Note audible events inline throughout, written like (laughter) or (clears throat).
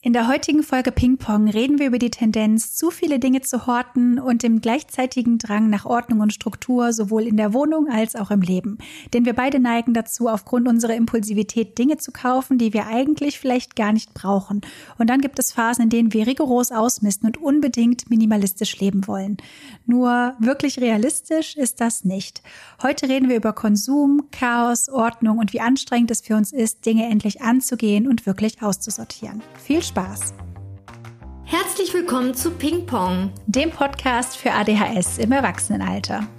In der heutigen Folge Ping Pong reden wir über die Tendenz, zu viele Dinge zu horten und dem gleichzeitigen Drang nach Ordnung und Struktur sowohl in der Wohnung als auch im Leben. Denn wir beide neigen dazu, aufgrund unserer Impulsivität Dinge zu kaufen, die wir eigentlich vielleicht gar nicht brauchen. Und dann gibt es Phasen, in denen wir rigoros ausmisten und unbedingt minimalistisch leben wollen. Nur wirklich realistisch ist das nicht. Heute reden wir über Konsum, Chaos, Ordnung und wie anstrengend es für uns ist, Dinge endlich anzugehen und wirklich auszusortieren. Viel Spaß! Herzlich willkommen zu Ping Pong, dem Podcast für ADHS im Erwachsenenalter.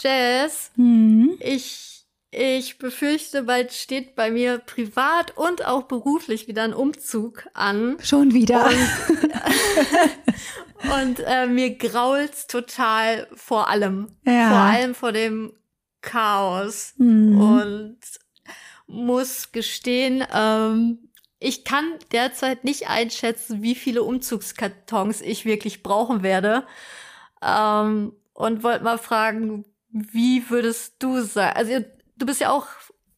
Jess, Mhm. ich, ich befürchte, bald steht bei mir privat und auch beruflich wieder ein Umzug an. Schon wieder. (laughs) Und äh, mir grault's total vor allem. Ja. Vor allem vor dem Chaos. Mhm. Und muss gestehen, ähm, ich kann derzeit nicht einschätzen, wie viele Umzugskartons ich wirklich brauchen werde. Ähm, und wollte mal fragen, wie würdest du sagen? Also du bist ja auch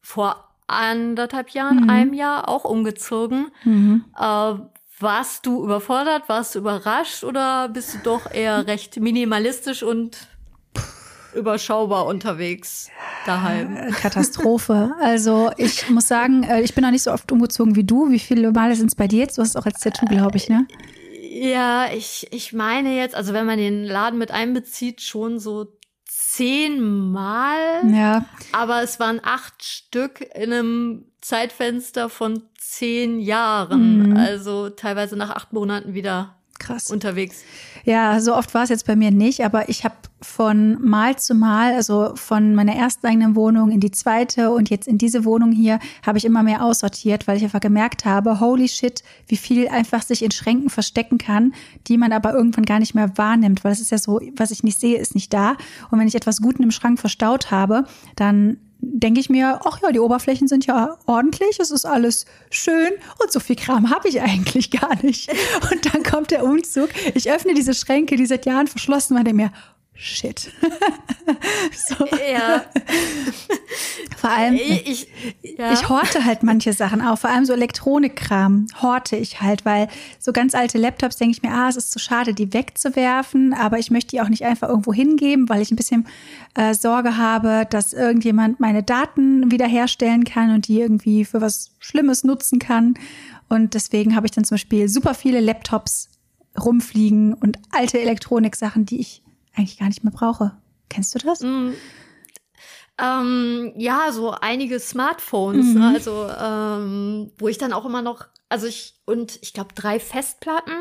vor anderthalb Jahren, Mhm. einem Jahr auch umgezogen. Mhm. Äh, warst du überfordert? Warst du überrascht oder bist du doch eher (laughs) recht minimalistisch und überschaubar unterwegs daheim? Äh, Katastrophe. Also ich muss sagen, äh, ich bin noch nicht so oft umgezogen wie du. Wie viele Male sind es bei dir jetzt? Du hast es auch als Tattoo, glaube ich, ne? Ja, ich, ich meine jetzt, also wenn man den Laden mit einbezieht, schon so zehnmal. Ja. Aber es waren acht Stück in einem Zeitfenster von zehn Jahren. Mhm. Also teilweise nach acht Monaten wieder Krass. unterwegs. Ja, so oft war es jetzt bei mir nicht, aber ich habe von Mal zu Mal, also von meiner ersten eigenen Wohnung in die zweite und jetzt in diese Wohnung hier, habe ich immer mehr aussortiert, weil ich einfach gemerkt habe, holy shit, wie viel einfach sich in Schränken verstecken kann, die man aber irgendwann gar nicht mehr wahrnimmt, weil es ist ja so, was ich nicht sehe, ist nicht da. Und wenn ich etwas Guten im Schrank verstaut habe, dann denke ich mir, ach ja, die Oberflächen sind ja ordentlich, es ist alles schön und so viel Kram habe ich eigentlich gar nicht. (laughs) Und dann kommt der Umzug, ich öffne diese Schränke, die seit Jahren verschlossen waren, denke mir, shit. (laughs) so. Ja, (laughs) Vor allem, ich, ich, ja. ich horte halt manche Sachen auch, vor allem so Elektronikkram horte ich halt, weil so ganz alte Laptops denke ich mir, ah, es ist zu schade, die wegzuwerfen, aber ich möchte die auch nicht einfach irgendwo hingeben, weil ich ein bisschen äh, Sorge habe, dass irgendjemand meine Daten wiederherstellen kann und die irgendwie für was Schlimmes nutzen kann. Und deswegen habe ich dann zum Beispiel super viele Laptops rumfliegen und alte Elektroniksachen, die ich eigentlich gar nicht mehr brauche. Kennst du das? Mm, Ähm, ja, so einige Smartphones, Mhm. ne? also ähm, wo ich dann auch immer noch, also ich und ich glaube drei Festplatten,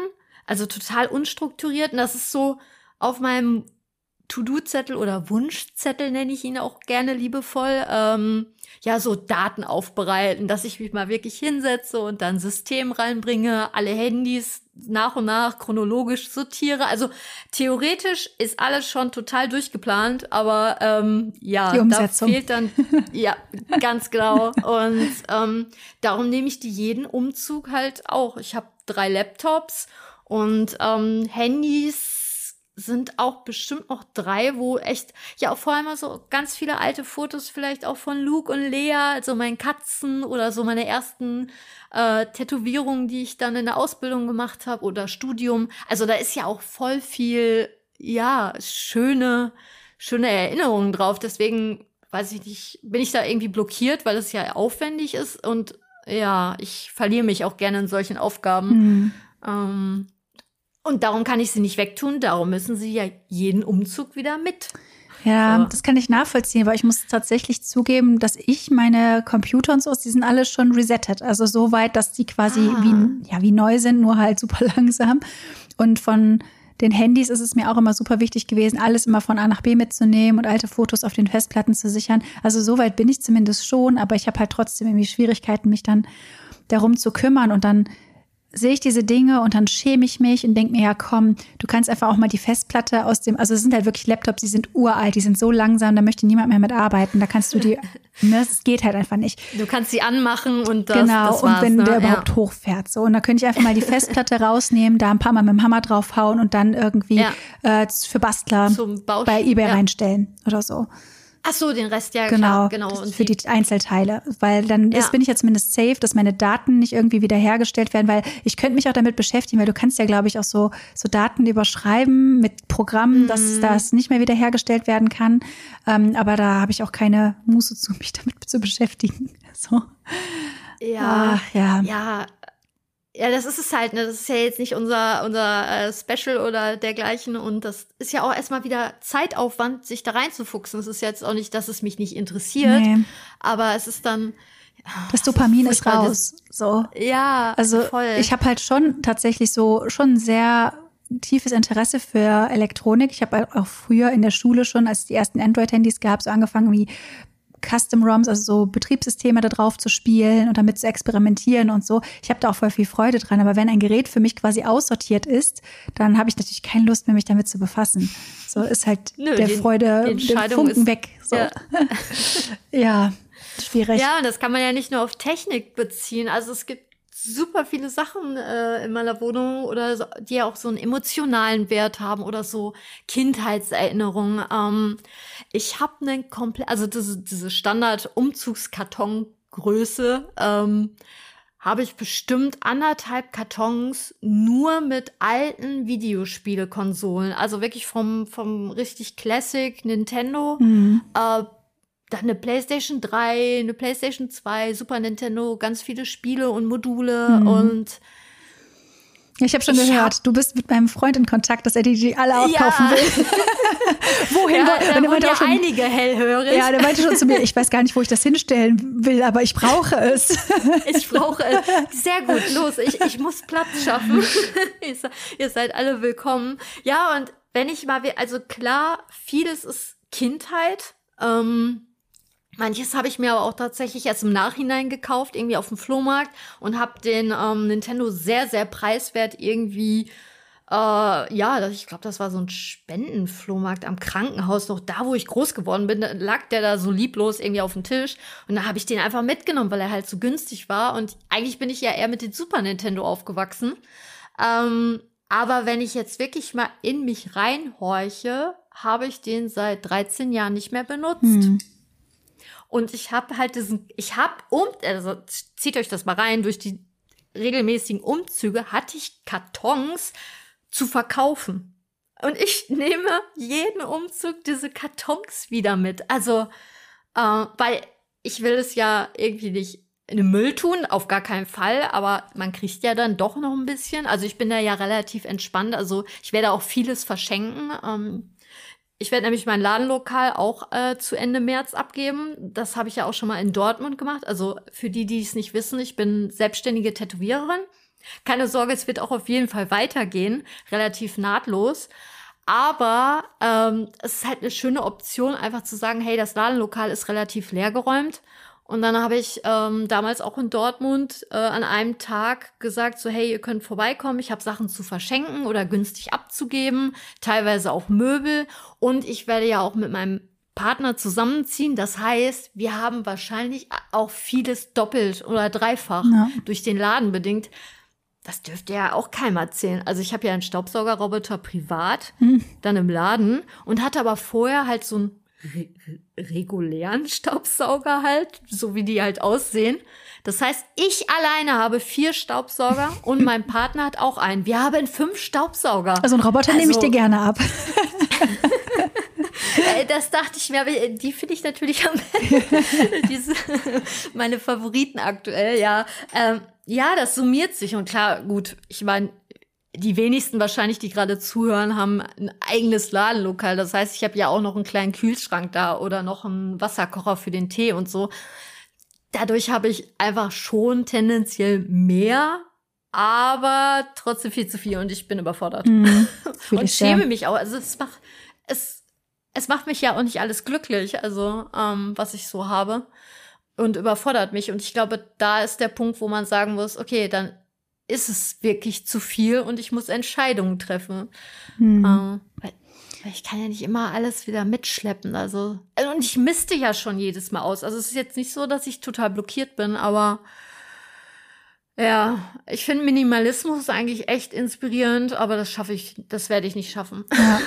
also total unstrukturiert und das ist so auf meinem To-Do-Zettel oder Wunschzettel nenne ich ihn auch gerne liebevoll, ähm, ja, so Daten aufbereiten, dass ich mich mal wirklich hinsetze und dann System reinbringe, alle Handys nach und nach chronologisch sortiere. Also theoretisch ist alles schon total durchgeplant, aber ähm, ja, da fehlt dann, (laughs) ja, ganz genau. Und ähm, darum nehme ich die jeden Umzug halt auch. Ich habe drei Laptops und ähm, Handys sind auch bestimmt noch drei, wo echt, ja, auch vor allem so ganz viele alte Fotos vielleicht auch von Luke und Lea, also meinen Katzen oder so meine ersten äh, Tätowierungen, die ich dann in der Ausbildung gemacht habe oder Studium. Also da ist ja auch voll viel, ja, schöne, schöne Erinnerungen drauf. Deswegen, weiß ich nicht, bin ich da irgendwie blockiert, weil es ja aufwendig ist und ja, ich verliere mich auch gerne in solchen Aufgaben. Mhm. Ähm, und darum kann ich sie nicht wegtun, darum müssen sie ja jeden Umzug wieder mit. Ja, So. das kann ich nachvollziehen, weil ich muss tatsächlich zugeben, dass ich meine Computer und so, die sind alle schon resettet. Also so weit, dass die quasi Ah. wie, ja, wie neu sind, nur halt (laughs) super langsam. Und von den Handys ist es mir auch immer super wichtig gewesen, alles immer von A nach B mitzunehmen und alte Fotos auf den Festplatten zu sichern. Also so weit bin ich zumindest schon, aber ich habe halt trotzdem irgendwie Schwierigkeiten, mich dann darum zu kümmern und dann sehe ich diese Dinge und dann schäme ich mich und denke mir, ja komm, du kannst einfach auch mal die Festplatte aus dem, also es sind halt wirklich Laptops, die sind uralt, die sind so langsam, da möchte niemand mehr mitarbeiten. Da kannst du die, (laughs) ne, das geht halt einfach nicht. Du kannst sie anmachen und das, Genau, das und war's, wenn ne? der überhaupt hochfährt. So, und da könnte ich einfach mal die Festplatte (laughs) rausnehmen, da ein paar Mal mit dem Hammer draufhauen und dann irgendwie Ja. äh, für Bastler bei Ebay ja. reinstellen oder so. Ach so, den Rest, ja, Genau, klar, genau. Und für die Einzelteile, weil dann Ja. ist, bin ich ja zumindest safe, dass meine Daten nicht irgendwie wiederhergestellt werden, weil ich könnte mich auch damit beschäftigen, weil du kannst ja, glaube ich, auch so, so Daten überschreiben mit Programmen, Mhm. dass das nicht mehr wiederhergestellt werden kann. Ähm, aber da habe ich auch keine Muße zu, (laughs) mich damit zu beschäftigen. So. ja, Ach, ja. ja, ja, das ist es halt, ne? Das ist ja jetzt nicht unser, unser äh, Special oder dergleichen. Und das ist ja auch erstmal wieder Zeitaufwand, sich da reinzufuchsen. Es ist jetzt auch nicht, dass es mich nicht interessiert, Nee. aber es ist dann, Das Dopamin ist furchtbar, raus. So. ja, Also voll. ich habe halt schon tatsächlich so schon sehr tiefes Interesse für Elektronik. Ich habe auch früher in der Schule schon, als es die ersten Android-Handys gab, so angefangen wie Custom ROMs, also so Betriebssysteme da drauf zu spielen und damit zu experimentieren und so. Ich habe da auch voll viel Freude dran. Aber wenn ein Gerät für mich quasi aussortiert ist, dann habe ich natürlich keine Lust mehr, mich damit zu befassen. So ist halt Nö, der die- Freude, die der Funken ist- weg. So. Ja. (laughs) Ja, schwierig. Ja, und das kann man ja nicht nur auf Technik beziehen. Also es gibt super viele Sachen äh, in meiner Wohnung oder so, die ja auch so einen emotionalen Wert haben oder so Kindheitserinnerungen. Ähm, ich habe einen komplett, also diese, diese Standard-Umzugskartongröße ähm, habe ich bestimmt anderthalb Kartons nur mit alten Videospielekonsolen. Also wirklich vom, vom richtig Classic Nintendo Mhm. äh, dann eine PlayStation 3, eine PlayStation 2, Super Nintendo, ganz viele Spiele und Module Mhm. und Ich habe schon Ich gehört, du bist mit meinem Freund in Kontakt, dass er die, die alle aufkaufen Ja. will. (laughs) Wohin? ja, da er meinte ja schon, einige hellhörig. ja, der meinte schon zu mir, ich weiß gar nicht, wo ich das hinstellen will, aber ich brauche es. (laughs) Ich brauche es. Sehr gut, (laughs) los, ich, ich muss Platz schaffen. ihr, se- ihr seid alle willkommen. Ja, und wenn ich mal, also klar, vieles ist Kindheit. Ähm, manches habe ich mir aber auch tatsächlich erst im Nachhinein gekauft, irgendwie auf dem Flohmarkt und habe den ähm, Nintendo sehr, sehr preiswert irgendwie äh, ja, ich glaube, das war so ein Spendenflohmarkt am Krankenhaus, noch da, wo ich groß geworden bin, lag der da so lieblos irgendwie auf dem Tisch. Und da habe ich den einfach mitgenommen, weil er halt so günstig war. Und eigentlich bin ich ja eher mit dem Super Nintendo aufgewachsen. Ähm, aber wenn ich jetzt wirklich mal in mich reinhorche, habe ich den seit 13 Jahren nicht mehr benutzt. Hm. Und ich habe halt diesen, ich habe um, also zieht euch das mal rein, durch die regelmäßigen Umzüge hatte ich Kartons zu verkaufen. Und ich (laughs) nehme jeden Umzug diese Kartons wieder mit. Also, äh, weil ich will es ja irgendwie nicht in den Müll tun, auf gar keinen Fall, aber man kriegt ja dann doch noch ein bisschen. Also ich bin da ja relativ entspannt. Also ich werde auch vieles verschenken. Ähm, ich werde nämlich mein Ladenlokal auch äh, zu Ende März abgeben. Das habe ich ja auch schon mal in Dortmund gemacht. Also für die, die es nicht wissen, ich bin selbstständige Tätowiererin. Keine Sorge, es wird auch auf jeden Fall weitergehen, relativ nahtlos. Aber ähm, es ist halt eine schöne Option, einfach zu sagen, hey, das Ladenlokal ist relativ leergeräumt. Und dann habe ich ähm, damals auch in Dortmund äh, an einem Tag gesagt, so hey, ihr könnt vorbeikommen, ich habe Sachen zu verschenken oder günstig abzugeben, teilweise auch Möbel. Und ich werde ja auch mit meinem Partner zusammenziehen. Das heißt, wir haben wahrscheinlich auch vieles doppelt oder dreifach Ja. durch den Laden bedingt. Das dürfte ja auch keinem erzählen. Also ich habe ja einen Staubsaugerroboter privat, Hm. dann im Laden und hatte aber vorher halt so einen re re- regulären Staubsauger halt, so wie die halt aussehen. Das heißt, ich alleine habe vier Staubsauger (laughs) und mein Partner hat auch einen. Wir haben fünf Staubsauger. Also einen Roboter nehme ich Also- dir gerne ab. (laughs) Äh, Das dachte ich mir, aber die finde ich natürlich am (laughs) diese meine Favoriten aktuell, ja. Ähm, ja, das summiert sich und klar, gut, ich meine, die wenigsten wahrscheinlich, die gerade zuhören, haben ein eigenes Ladenlokal. Das heißt, ich habe ja auch noch einen kleinen Kühlschrank da oder noch einen Wasserkocher für den Tee und so. Dadurch habe ich einfach schon tendenziell mehr, aber trotzdem viel zu viel und ich bin überfordert Hm, (laughs) fühl und schäme mich auch. Also es macht es es macht mich ja auch nicht alles glücklich, also ähm, was ich so habe. und überfordert mich. Und ich glaube, da ist der Punkt, wo man sagen muss, okay, dann ist es wirklich zu viel und ich muss Entscheidungen treffen. Hm. Ähm, weil, weil ich kann ja nicht immer alles wieder mitschleppen. Also, und ich misste ja schon jedes Mal aus. Also es ist jetzt nicht so, dass ich total blockiert bin, aber ja, ich finde Minimalismus eigentlich echt inspirierend, aber das schaffe ich, das werde ich nicht schaffen. Ja.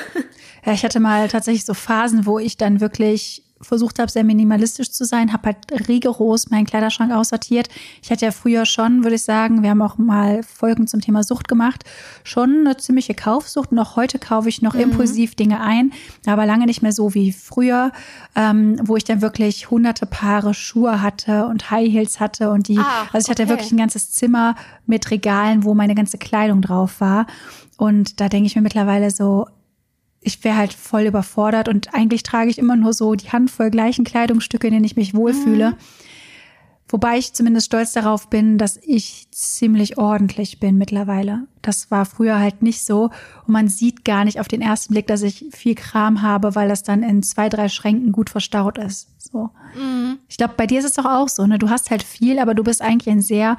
ja, ich hatte mal tatsächlich so Phasen, wo ich dann wirklich versucht habe, sehr minimalistisch zu sein, habe halt rigoros meinen Kleiderschrank aussortiert. Ich hatte ja früher schon, würde ich sagen, wir haben auch mal Folgen zum Thema Sucht gemacht, schon eine ziemliche Kaufsucht. Auch heute kaufe ich noch mhm. impulsiv Dinge ein, aber lange nicht mehr so wie früher, ähm, wo ich dann wirklich hunderte Paare Schuhe hatte und High Heels hatte und die, ah, also ich hatte okay. wirklich ein ganzes Zimmer mit Regalen, wo meine ganze Kleidung drauf war. Und da denke ich mir mittlerweile so, ich wäre halt voll überfordert und eigentlich trage ich immer nur so die Handvoll gleichen Kleidungsstücke, in denen ich mich wohlfühle. Mhm. Wobei ich zumindest stolz darauf bin, dass ich ziemlich ordentlich bin mittlerweile. Das war früher halt nicht so. Und man sieht gar nicht auf den ersten Blick, dass ich viel Kram habe, weil das dann in zwei, drei Schränken gut verstaut ist. So. Mhm. Ich glaube, bei dir ist es doch auch so. Ne? Du hast halt viel, aber du bist eigentlich ein sehr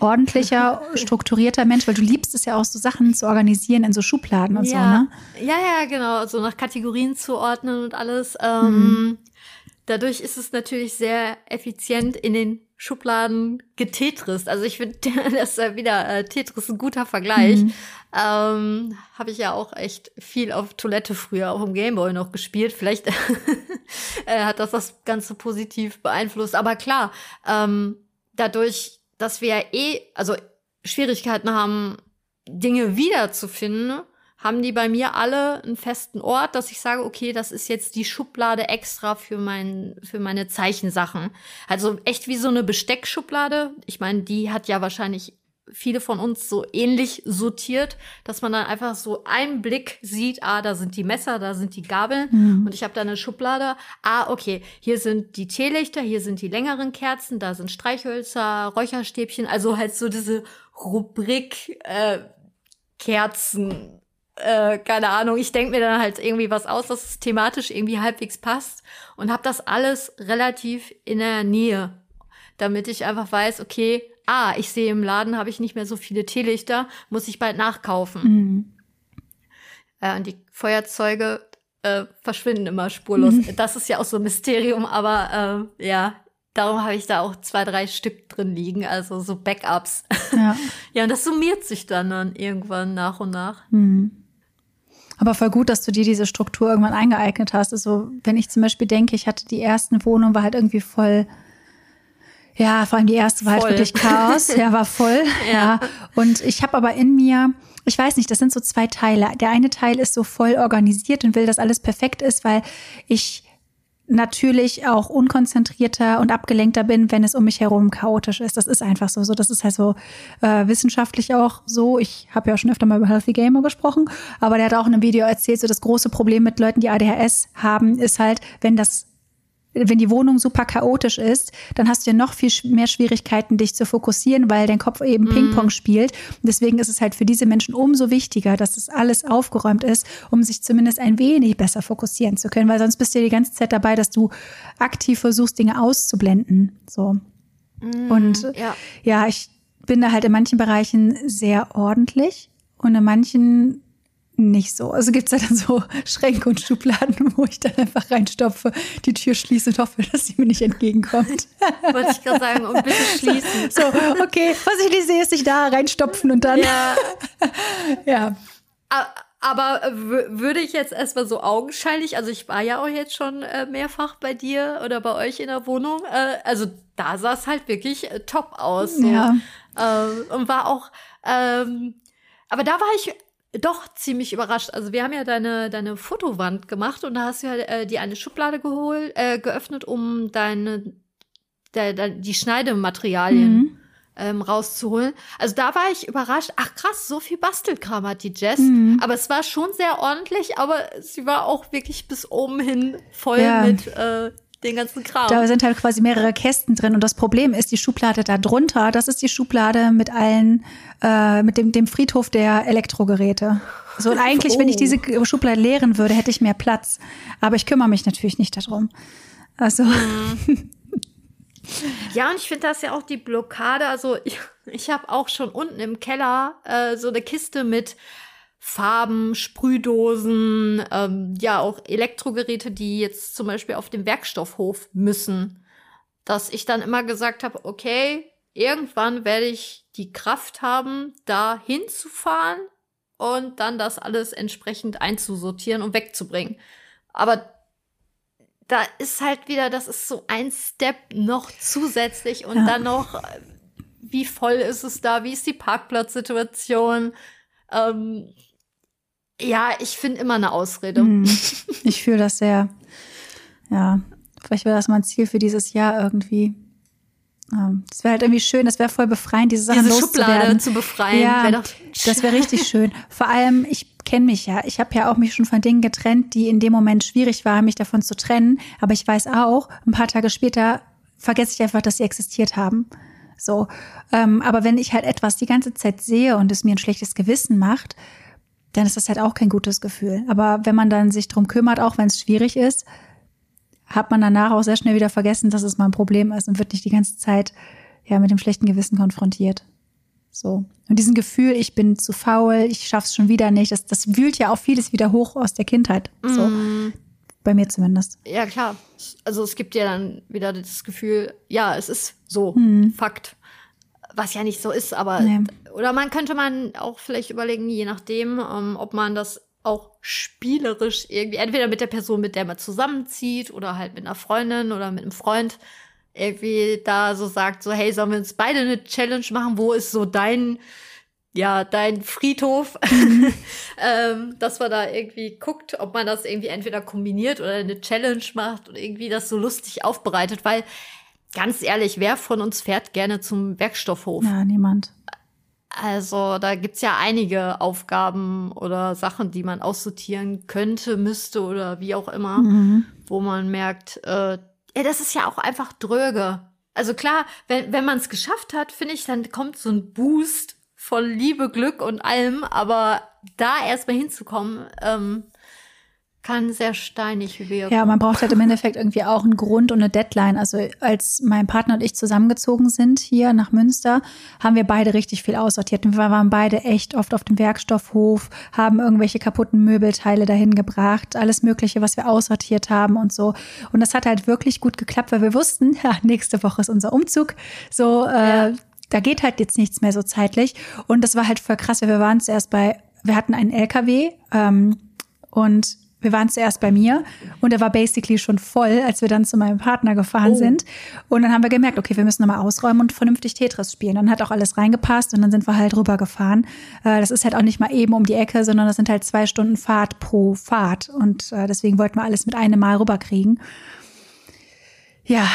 ordentlicher, strukturierter Mensch, weil du liebst es ja auch, so Sachen zu organisieren in so Schubladen und ja. so, ne? Ja, ja, genau, so nach Kategorien zu ordnen und alles. Ähm, mhm. Dadurch ist es natürlich sehr effizient in den Schubladen getetrist. Also ich finde, (laughs) das ist wieder äh, Tetris ein guter Vergleich. Mhm. Ähm, Habe ich ja auch echt viel auf Toilette früher auch im Gameboy noch gespielt. Vielleicht (laughs) äh, hat das das Ganze positiv beeinflusst. Aber klar, ähm, dadurch dass wir eh, also Schwierigkeiten haben, Dinge wiederzufinden, haben die bei mir alle einen festen Ort, dass ich sage, okay, das ist jetzt die Schublade extra für mein, für meine Zeichensachen. Also echt wie so eine Besteckschublade. Ich meine, die hat ja wahrscheinlich viele von uns so ähnlich sortiert, dass man dann einfach so einen Blick sieht, ah, da sind die Messer, da sind die Gabeln mhm. und ich habe da eine Schublade. Ah, okay, hier sind die Teelichter, hier sind die längeren Kerzen, da sind Streichhölzer, Räucherstäbchen, also halt so diese Rubrik äh, Kerzen, äh, keine Ahnung, ich denke mir dann halt irgendwie was aus, dass es thematisch irgendwie halbwegs passt und habe das alles relativ in der Nähe, damit ich einfach weiß, okay, ah, ich sehe im Laden habe ich nicht mehr so viele Teelichter, muss ich bald nachkaufen. Mhm. Äh, und die Feuerzeuge äh, verschwinden immer spurlos. Mhm. Das ist ja auch so ein Mysterium, aber äh, ja, darum habe ich da auch zwei, drei Stück drin liegen, also so Backups. Ja, (laughs) ja und das summiert sich dann, dann irgendwann nach und nach. Mhm. Aber voll gut, dass du dir diese Struktur irgendwann eingeeignet hast. Also, wenn ich zum Beispiel denke, ich hatte die ersten Wohnung, war halt irgendwie voll ja, vor allem die erste war halt voll. halt wirklich Chaos. Ja, war voll. (laughs) ja. ja. Und ich habe aber in mir, ich weiß nicht, das sind so zwei Teile. Der eine Teil ist so voll organisiert und will, dass alles perfekt ist, weil ich natürlich auch unkonzentrierter und abgelenkter bin, wenn es um mich herum chaotisch ist. Das ist einfach so. So, das ist halt so äh, wissenschaftlich auch so. Ich habe ja schon öfter mal über Healthy Gamer gesprochen, aber der hat auch in einem Video erzählt, so das große Problem mit Leuten, die ADHS haben, ist halt, wenn das wenn die Wohnung super chaotisch ist, dann hast du ja noch viel mehr Schwierigkeiten, dich zu fokussieren, weil dein Kopf eben mhm. Ping-Pong spielt. Und deswegen ist es halt für diese Menschen umso wichtiger, dass das alles aufgeräumt ist, um sich zumindest ein wenig besser fokussieren zu können, weil sonst bist du ja die ganze Zeit dabei, dass du aktiv versuchst, Dinge auszublenden. So. Mhm, Und ja. ja, ich bin da halt in manchen Bereichen sehr ordentlich und in manchen nicht so. Also gibt es ja dann so (laughs) Schränke und Schubladen, wo ich dann einfach reinstopfe, die Tür schließe und hoffe, dass sie mir nicht entgegenkommt. (laughs) Wollte ich gerade sagen, und bitte (laughs) schließen. So, okay, was ich nicht sehe, ist sich da reinstopfen und dann. Ja. ja. Aber würde ich jetzt erstmal so augenscheinlich, also ich war ja auch jetzt schon äh, mehrfach bei dir oder bei euch in der Wohnung, äh, also da sah es halt wirklich äh, top aus. So. Ja. Ähm, und war auch, ähm, aber da war ich doch ziemlich überrascht. Also wir haben ja deine, deine Fotowand gemacht und da hast du ja äh, die eine Schublade geholt, äh, geöffnet, um deine de, de, die Schneidematerialien mhm. ähm, rauszuholen. Also da war ich überrascht. Ach krass, so viel Bastelkram hat die Jess. Mhm. Aber es war schon sehr ordentlich, aber sie war auch wirklich bis oben hin voll ja. mit äh, den ganzen Kram. Da sind halt quasi mehrere Kästen drin und das Problem ist, die Schublade da drunter, das ist die Schublade mit allen, äh, mit dem, dem Friedhof der Elektrogeräte. So, und eigentlich, oh. wenn ich oh. diese Schublade leeren würde, hätte ich mehr Platz. Aber ich kümmere mich natürlich nicht darum. Also. Mhm. (laughs) Ja, und ich finde das ja auch die Blockade. Also ich, ich habe auch schon unten im Keller äh, so eine Kiste mit Farben, Sprühdosen, ähm, ja auch Elektrogeräte, die jetzt zum Beispiel auf dem Werkstoffhof müssen. Dass ich dann immer gesagt habe, okay, irgendwann werde ich die Kraft haben, da hinzufahren und dann das alles entsprechend einzusortieren und wegzubringen. Aber da ist halt wieder, das ist so ein Step noch zusätzlich und ja. dann noch, wie voll ist es da, wie ist die Parkplatzsituation? Ähm, ja, ich finde immer eine Ausrede. Hm. (laughs) Ich fühle das sehr. Ja, vielleicht wäre das mal ein Ziel für dieses Jahr irgendwie. Ähm, das wäre halt irgendwie schön, das wäre voll befreiend, diese Sachen diese Schublade zu befreien. Ja, wär das wäre (laughs) richtig schön. Vor allem, ich kenne mich ja. Ich habe ja auch mich schon von Dingen getrennt, die in dem Moment schwierig waren, mich davon zu trennen. Aber ich weiß auch, ein paar Tage später vergesse ich einfach, dass sie existiert haben. So, ähm, aber wenn ich halt etwas die ganze Zeit sehe und es mir ein schlechtes Gewissen macht, dann ist das halt auch kein gutes Gefühl. Aber wenn man dann sich drum kümmert, auch wenn es schwierig ist, hat man danach auch sehr schnell wieder vergessen, dass es mal ein Problem ist und wird nicht die ganze Zeit ja mit dem schlechten Gewissen konfrontiert. So. Und diesen Gefühl, ich bin zu faul, ich schaff's schon wieder nicht, das, das wühlt ja auch vieles wieder hoch aus der Kindheit. So. Mm. Bei mir zumindest. Ja, klar. Also es gibt ja dann wieder das Gefühl, ja, es ist so, mm. Fakt. Was ja nicht so ist, aber nee. oder man könnte man auch vielleicht überlegen, je nachdem, ähm, ob man das auch spielerisch irgendwie, entweder mit der Person, mit der man zusammenzieht, oder halt mit einer Freundin oder mit einem Freund, irgendwie da so sagt, so, hey, sollen wir uns beide eine Challenge machen? Wo ist so dein, ja, dein Friedhof? Mhm. (laughs) ähm, dass man da irgendwie guckt, ob man das irgendwie entweder kombiniert oder eine Challenge macht und irgendwie das so lustig aufbereitet, weil ganz ehrlich, wer von uns fährt gerne zum Werkstoffhof? Ja, niemand. Also da gibt's ja einige Aufgaben oder Sachen, die man aussortieren könnte, müsste oder wie auch immer, mhm. wo man merkt, äh, ja, das ist ja auch einfach dröge. Also klar, wenn, wenn man es geschafft hat, finde ich, dann kommt so ein Boost von Liebe, Glück und allem, aber da erstmal hinzukommen, ähm, kann sehr steinig wirken. Ja, man braucht halt im Endeffekt irgendwie auch einen Grund und eine Deadline. Also als mein Partner und ich zusammengezogen sind hier nach Münster, haben wir beide richtig viel aussortiert. Wir waren beide echt oft auf dem Werkstoffhof, haben irgendwelche kaputten Möbelteile dahin gebracht, alles Mögliche, was wir aussortiert haben und so. Und das hat halt wirklich gut geklappt, weil wir wussten, (laughs) ja, nächste Woche ist unser Umzug. So, äh, da geht halt jetzt nichts mehr so zeitlich. Und das war halt voll krass, weil wir waren zuerst bei, wir hatten einen LKW ähm, und wir waren zuerst bei mir und er war basically schon voll, als wir dann zu meinem Partner gefahren oh. sind. Und dann haben wir gemerkt, okay, wir müssen nochmal ausräumen und vernünftig Tetris spielen. Dann hat auch alles reingepasst und dann sind wir halt rübergefahren. Äh, das ist halt auch nicht mal eben um die Ecke, sondern das sind halt zwei Stunden Fahrt pro Fahrt. Und äh, deswegen wollten wir alles mit einem Mal rüberkriegen. Ja,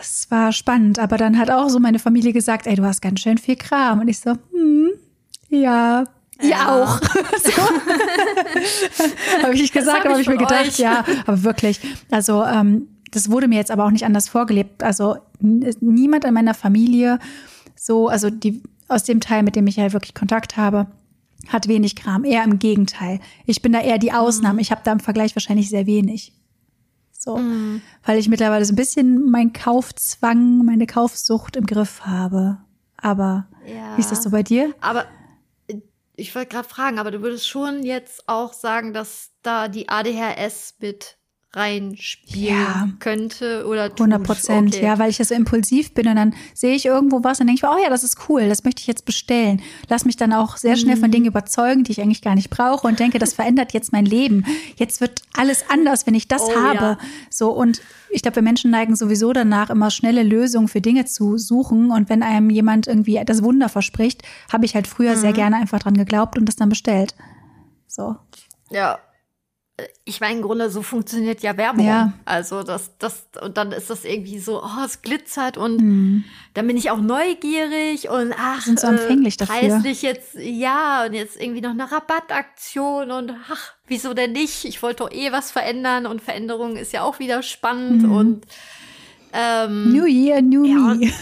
es war spannend. Aber dann hat auch so meine Familie gesagt, ey, du hast ganz schön viel Kram. Und ich so, hm, ja, ja, auch. (laughs) so. (laughs) habe ich nicht gesagt, aber habe ich mir gedacht, euch. ja, aber wirklich. Also ähm, das wurde mir jetzt aber auch nicht anders vorgelebt. Also niemand in meiner Familie so, also die aus dem Teil, mit dem ich ja wirklich Kontakt habe, hat wenig Kram. Eher im Gegenteil. Ich bin da eher die Ausnahme. Mhm. Ich habe da im Vergleich wahrscheinlich sehr wenig. So, mhm. weil ich mittlerweile so ein bisschen meinen Kaufzwang, meine Kaufsucht im Griff habe. Aber ja. wie ist das so bei dir? Aber ich wollte gerade fragen, aber du würdest schon jetzt auch sagen, dass da die ADHS mit reinspielen ja. könnte oder tut. 100 Prozent, okay. ja, weil ich ja so impulsiv bin und dann sehe ich irgendwo was und denke ich, oh ja, das ist cool, das möchte ich jetzt bestellen. Lass mich dann auch sehr schnell von mhm. Dingen überzeugen, die ich eigentlich gar nicht brauche und denke, das verändert jetzt mein Leben. Jetzt wird alles anders, wenn ich das oh, habe. Ja. So und ich glaube, wir Menschen neigen sowieso danach, immer schnelle Lösungen für Dinge zu suchen. Und wenn einem jemand irgendwie das Wunder verspricht, habe ich halt früher mhm. sehr gerne einfach dran geglaubt und das dann bestellt. So. Ja, ich meine, im Grunde so funktioniert ja Werbung. Ja. Also das, das, und dann ist das irgendwie so, oh, es glitzert und mhm. dann bin ich auch neugierig und ach, sind so empfänglich äh, preislich jetzt, ja, und jetzt irgendwie noch eine Rabattaktion und ach, wieso denn nicht? Ich wollte doch eh was verändern und Veränderung ist ja auch wieder spannend mhm. und ähm, New Year, New ja, Me.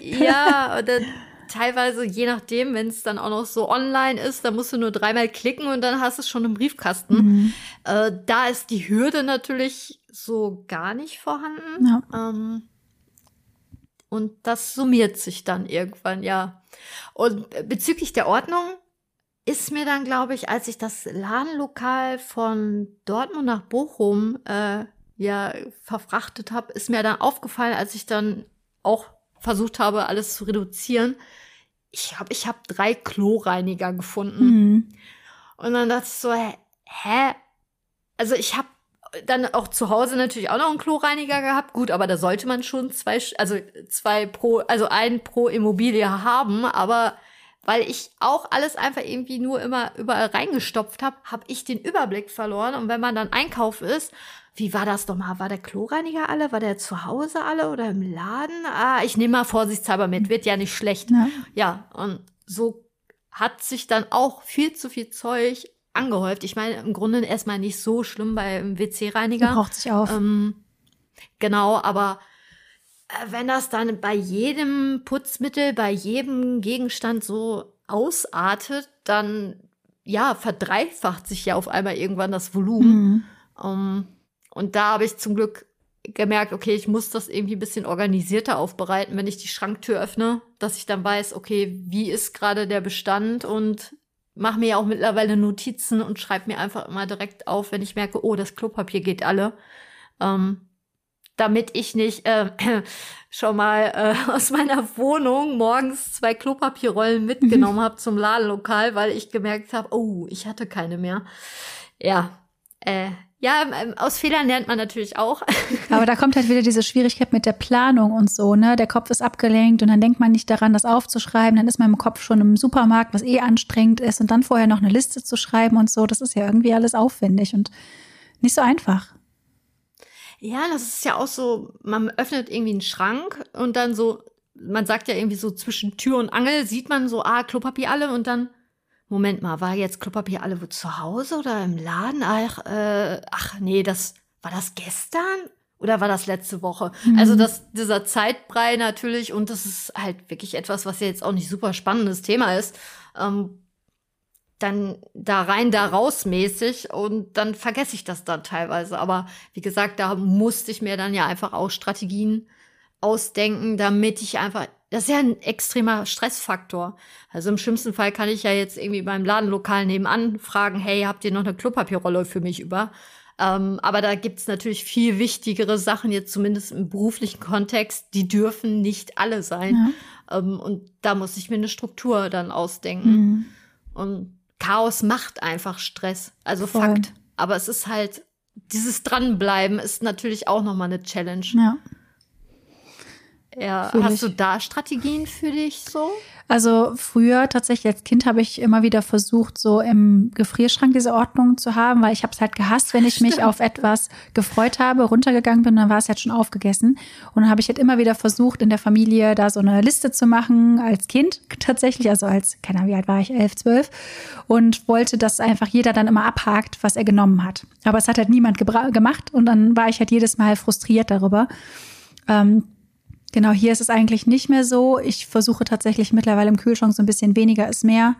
(laughs) ja, und dann teilweise, je nachdem, wenn es dann auch noch so online ist, da musst du nur dreimal klicken und dann hast du es schon im Briefkasten. Mhm. Äh, da ist die Hürde natürlich so gar nicht vorhanden. Ja. Ähm, Und das summiert sich dann irgendwann, ja. Und bezüglich der Ordnung ist mir dann, glaube ich, als ich das Ladenlokal von Dortmund nach Bochum äh, ja verfrachtet habe, ist mir dann aufgefallen, als ich dann auch versucht habe, alles zu reduzieren. Ich habe ich hab drei Kloreiniger gefunden. Mhm. Und dann dachte ich so, hä? Also ich habe dann auch zu Hause natürlich auch noch einen Kloreiniger gehabt. Gut, aber da sollte man schon zwei, also zwei pro, also einen pro Immobilie haben. Aber weil ich auch alles einfach irgendwie nur immer überall reingestopft habe, habe ich den Überblick verloren. Und wenn man dann Einkauf ist, wie war das nochmal? War der Kloreiniger alle? War der zu Hause alle oder im Laden? Ah, ich nehme mal vorsichtshalber mit, wird ja nicht schlecht. Ja, ja und so hat sich dann auch viel zu viel Zeug angehäuft. Ich meine, im Grunde erstmal nicht so schlimm beim WC-Reiniger. Braucht sich auf. Ähm, genau, aber wenn das dann bei jedem Putzmittel, bei jedem Gegenstand so ausartet, dann ja, verdreifacht sich ja auf einmal irgendwann das Volumen. Mhm. Um, und da habe ich zum Glück gemerkt, okay, ich muss das irgendwie ein bisschen organisierter aufbereiten, wenn ich die Schranktür öffne, dass ich dann weiß, okay, wie ist gerade der Bestand und mache mir ja auch mittlerweile Notizen und schreibe mir einfach immer direkt auf, wenn ich merke, oh, das Klopapier geht alle. Ähm, damit ich nicht äh, (clears throat) schon mal äh, aus meiner Wohnung morgens zwei Klopapierrollen mitgenommen (laughs) mhm. habe zum Ladenlokal, weil ich gemerkt habe, oh, ich hatte keine mehr. Ja, äh, ja, ähm, aus Fehlern lernt man natürlich auch. (laughs) Aber da kommt halt wieder diese Schwierigkeit mit der Planung und so, ne? Der Kopf ist abgelenkt und dann denkt man nicht daran, das aufzuschreiben. Dann ist man im Kopf schon im Supermarkt, was eh anstrengend ist und dann vorher noch eine Liste zu schreiben und so. Das ist ja irgendwie alles aufwendig und nicht so einfach. Ja, das ist ja auch so, man öffnet irgendwie einen Schrank und dann so, man sagt ja irgendwie so zwischen Tür und Angel sieht man so, ah, Klopapier alle und dann Moment mal, war jetzt Klopapier alle wo zu Hause oder im Laden? Ach, äh, ach nee, das war das gestern oder war das letzte Woche? Mhm. Also das, dieser Zeitbrei natürlich und das ist halt wirklich etwas, was ja jetzt auch nicht super spannendes Thema ist. Ähm, dann da rein, da raus mäßig und dann vergesse ich das dann teilweise. Aber wie gesagt, da musste ich mir dann ja einfach auch Strategien ausdenken, damit ich einfach das ist ja ein extremer Stressfaktor. Also im schlimmsten Fall kann ich ja jetzt irgendwie beim Ladenlokal nebenan fragen, hey, habt ihr noch eine Klopapierrolle für mich über? Ähm, aber da gibt's natürlich viel wichtigere Sachen, jetzt zumindest im beruflichen Kontext, die dürfen nicht alle sein. Ja. Ähm, und da muss ich mir eine Struktur dann ausdenken. Mhm. Und Chaos macht einfach Stress. Also Voll. Fakt. Aber es ist halt, dieses Dranbleiben ist natürlich auch nochmal eine Challenge. Ja. Ja, hast du da Strategien für dich so? Also früher tatsächlich als Kind habe ich immer wieder versucht, so im Gefrierschrank diese Ordnung zu haben, weil ich habe es halt gehasst, wenn ich Stimmt. mich auf etwas gefreut habe, runtergegangen bin, dann war es halt schon aufgegessen. Und dann habe ich halt immer wieder versucht, in der Familie da so eine Liste zu machen, als Kind tatsächlich, also als, keine Ahnung, wie alt war ich, elf, zwölf, und wollte, dass einfach jeder dann immer abhakt, was er genommen hat. Aber es hat halt niemand gemacht und dann war ich halt jedes Mal frustriert darüber. Ähm, Genau, hier ist es eigentlich nicht mehr so. Ich versuche tatsächlich mittlerweile im Kühlschrank so ein bisschen weniger ist mehr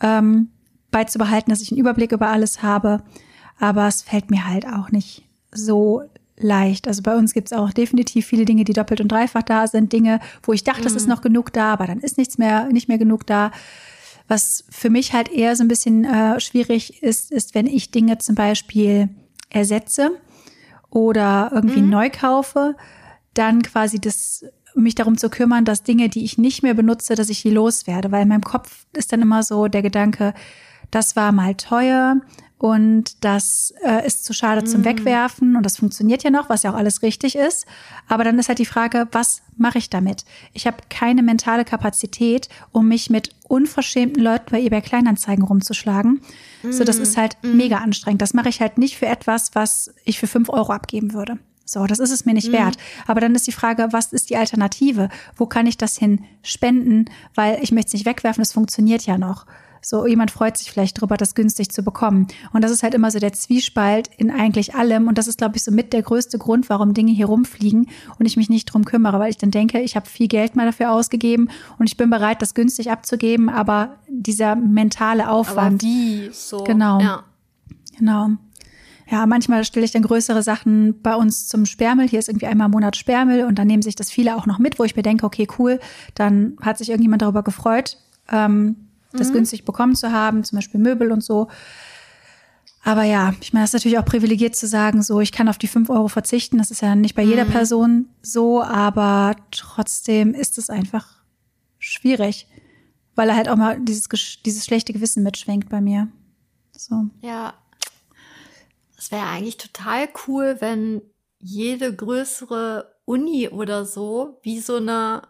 ähm, beizubehalten, dass ich einen Überblick über alles habe. Aber es fällt mir halt auch nicht so leicht. Also bei uns gibt es auch definitiv viele Dinge, die doppelt und dreifach da sind. Dinge, wo ich dachte, mhm. es ist mhm. noch genug da, aber dann ist nichts mehr, nicht mehr genug da. Was für mich halt eher so ein bisschen äh, schwierig ist, ist, wenn ich Dinge zum Beispiel ersetze oder irgendwie mhm. neu kaufe dann quasi das mich darum zu kümmern, dass Dinge, die ich nicht mehr benutze, dass ich die loswerde, weil in meinem Kopf ist dann immer so der Gedanke, das war mal teuer und das äh, ist zu schade mm. zum Wegwerfen und das funktioniert ja noch, was ja auch alles richtig ist. Aber dann ist halt die Frage, was mache ich damit? Ich habe keine mentale Kapazität, um mich mit unverschämten Leuten bei eBay Kleinanzeigen rumzuschlagen. Mm. So, das ist halt mm. mega anstrengend. Das mache ich halt nicht für etwas, was ich für fünf Euro abgeben würde. So, das ist es mir nicht mhm. wert. Aber dann ist die Frage, was ist die Alternative? Wo kann ich das hin spenden? Weil ich möchte es nicht wegwerfen, es funktioniert ja noch. So, jemand freut sich vielleicht drüber, das günstig zu bekommen. Und das ist halt immer so der Zwiespalt in eigentlich allem. Und das ist, glaube ich, so mit der größte Grund, warum Dinge hier rumfliegen und ich mich nicht drum kümmere, weil ich dann denke, ich habe viel Geld mal dafür ausgegeben und ich bin bereit, das günstig abzugeben, aber dieser mentale Aufwand. Aber wie so? Genau. Ja. Genau. Ja, manchmal stelle ich dann größere Sachen bei uns zum Sperrmüll. Hier ist irgendwie einmal im Monat Sperrmüll und dann nehmen sich das viele auch noch mit, wo ich mir denke, okay, cool, dann hat sich irgendjemand darüber gefreut, ähm, das Mhm. günstig bekommen zu haben, zum Beispiel Möbel und so. Aber ja, ich meine, es ist natürlich auch privilegiert zu sagen, so, ich kann auf die fünf Euro verzichten. Das ist ja nicht bei jeder Person so, aber trotzdem ist es einfach schwierig, weil er halt auch mal dieses, dieses schlechte Gewissen mitschwenkt bei mir. So. Ja. Es wäre eigentlich total cool, wenn jede größere Uni oder so wie so eine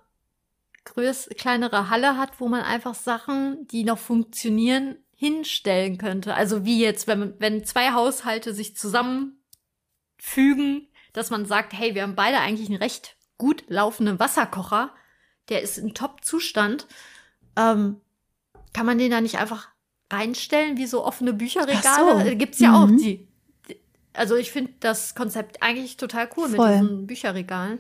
größ kleinere Halle hat, wo man einfach Sachen, die noch funktionieren, hinstellen könnte. Also wie jetzt, wenn, wenn zwei Haushalte sich zusammenfügen, dass man sagt, hey, wir haben beide eigentlich einen recht gut laufenden Wasserkocher, der ist in Top-Zustand. Ähm, kann man den da nicht einfach reinstellen, wie so offene Bücherregale? So. Gibt's ja auch Mhm. die. die- Also ich finde das Konzept eigentlich total cool Voll. mit diesen Bücherregalen.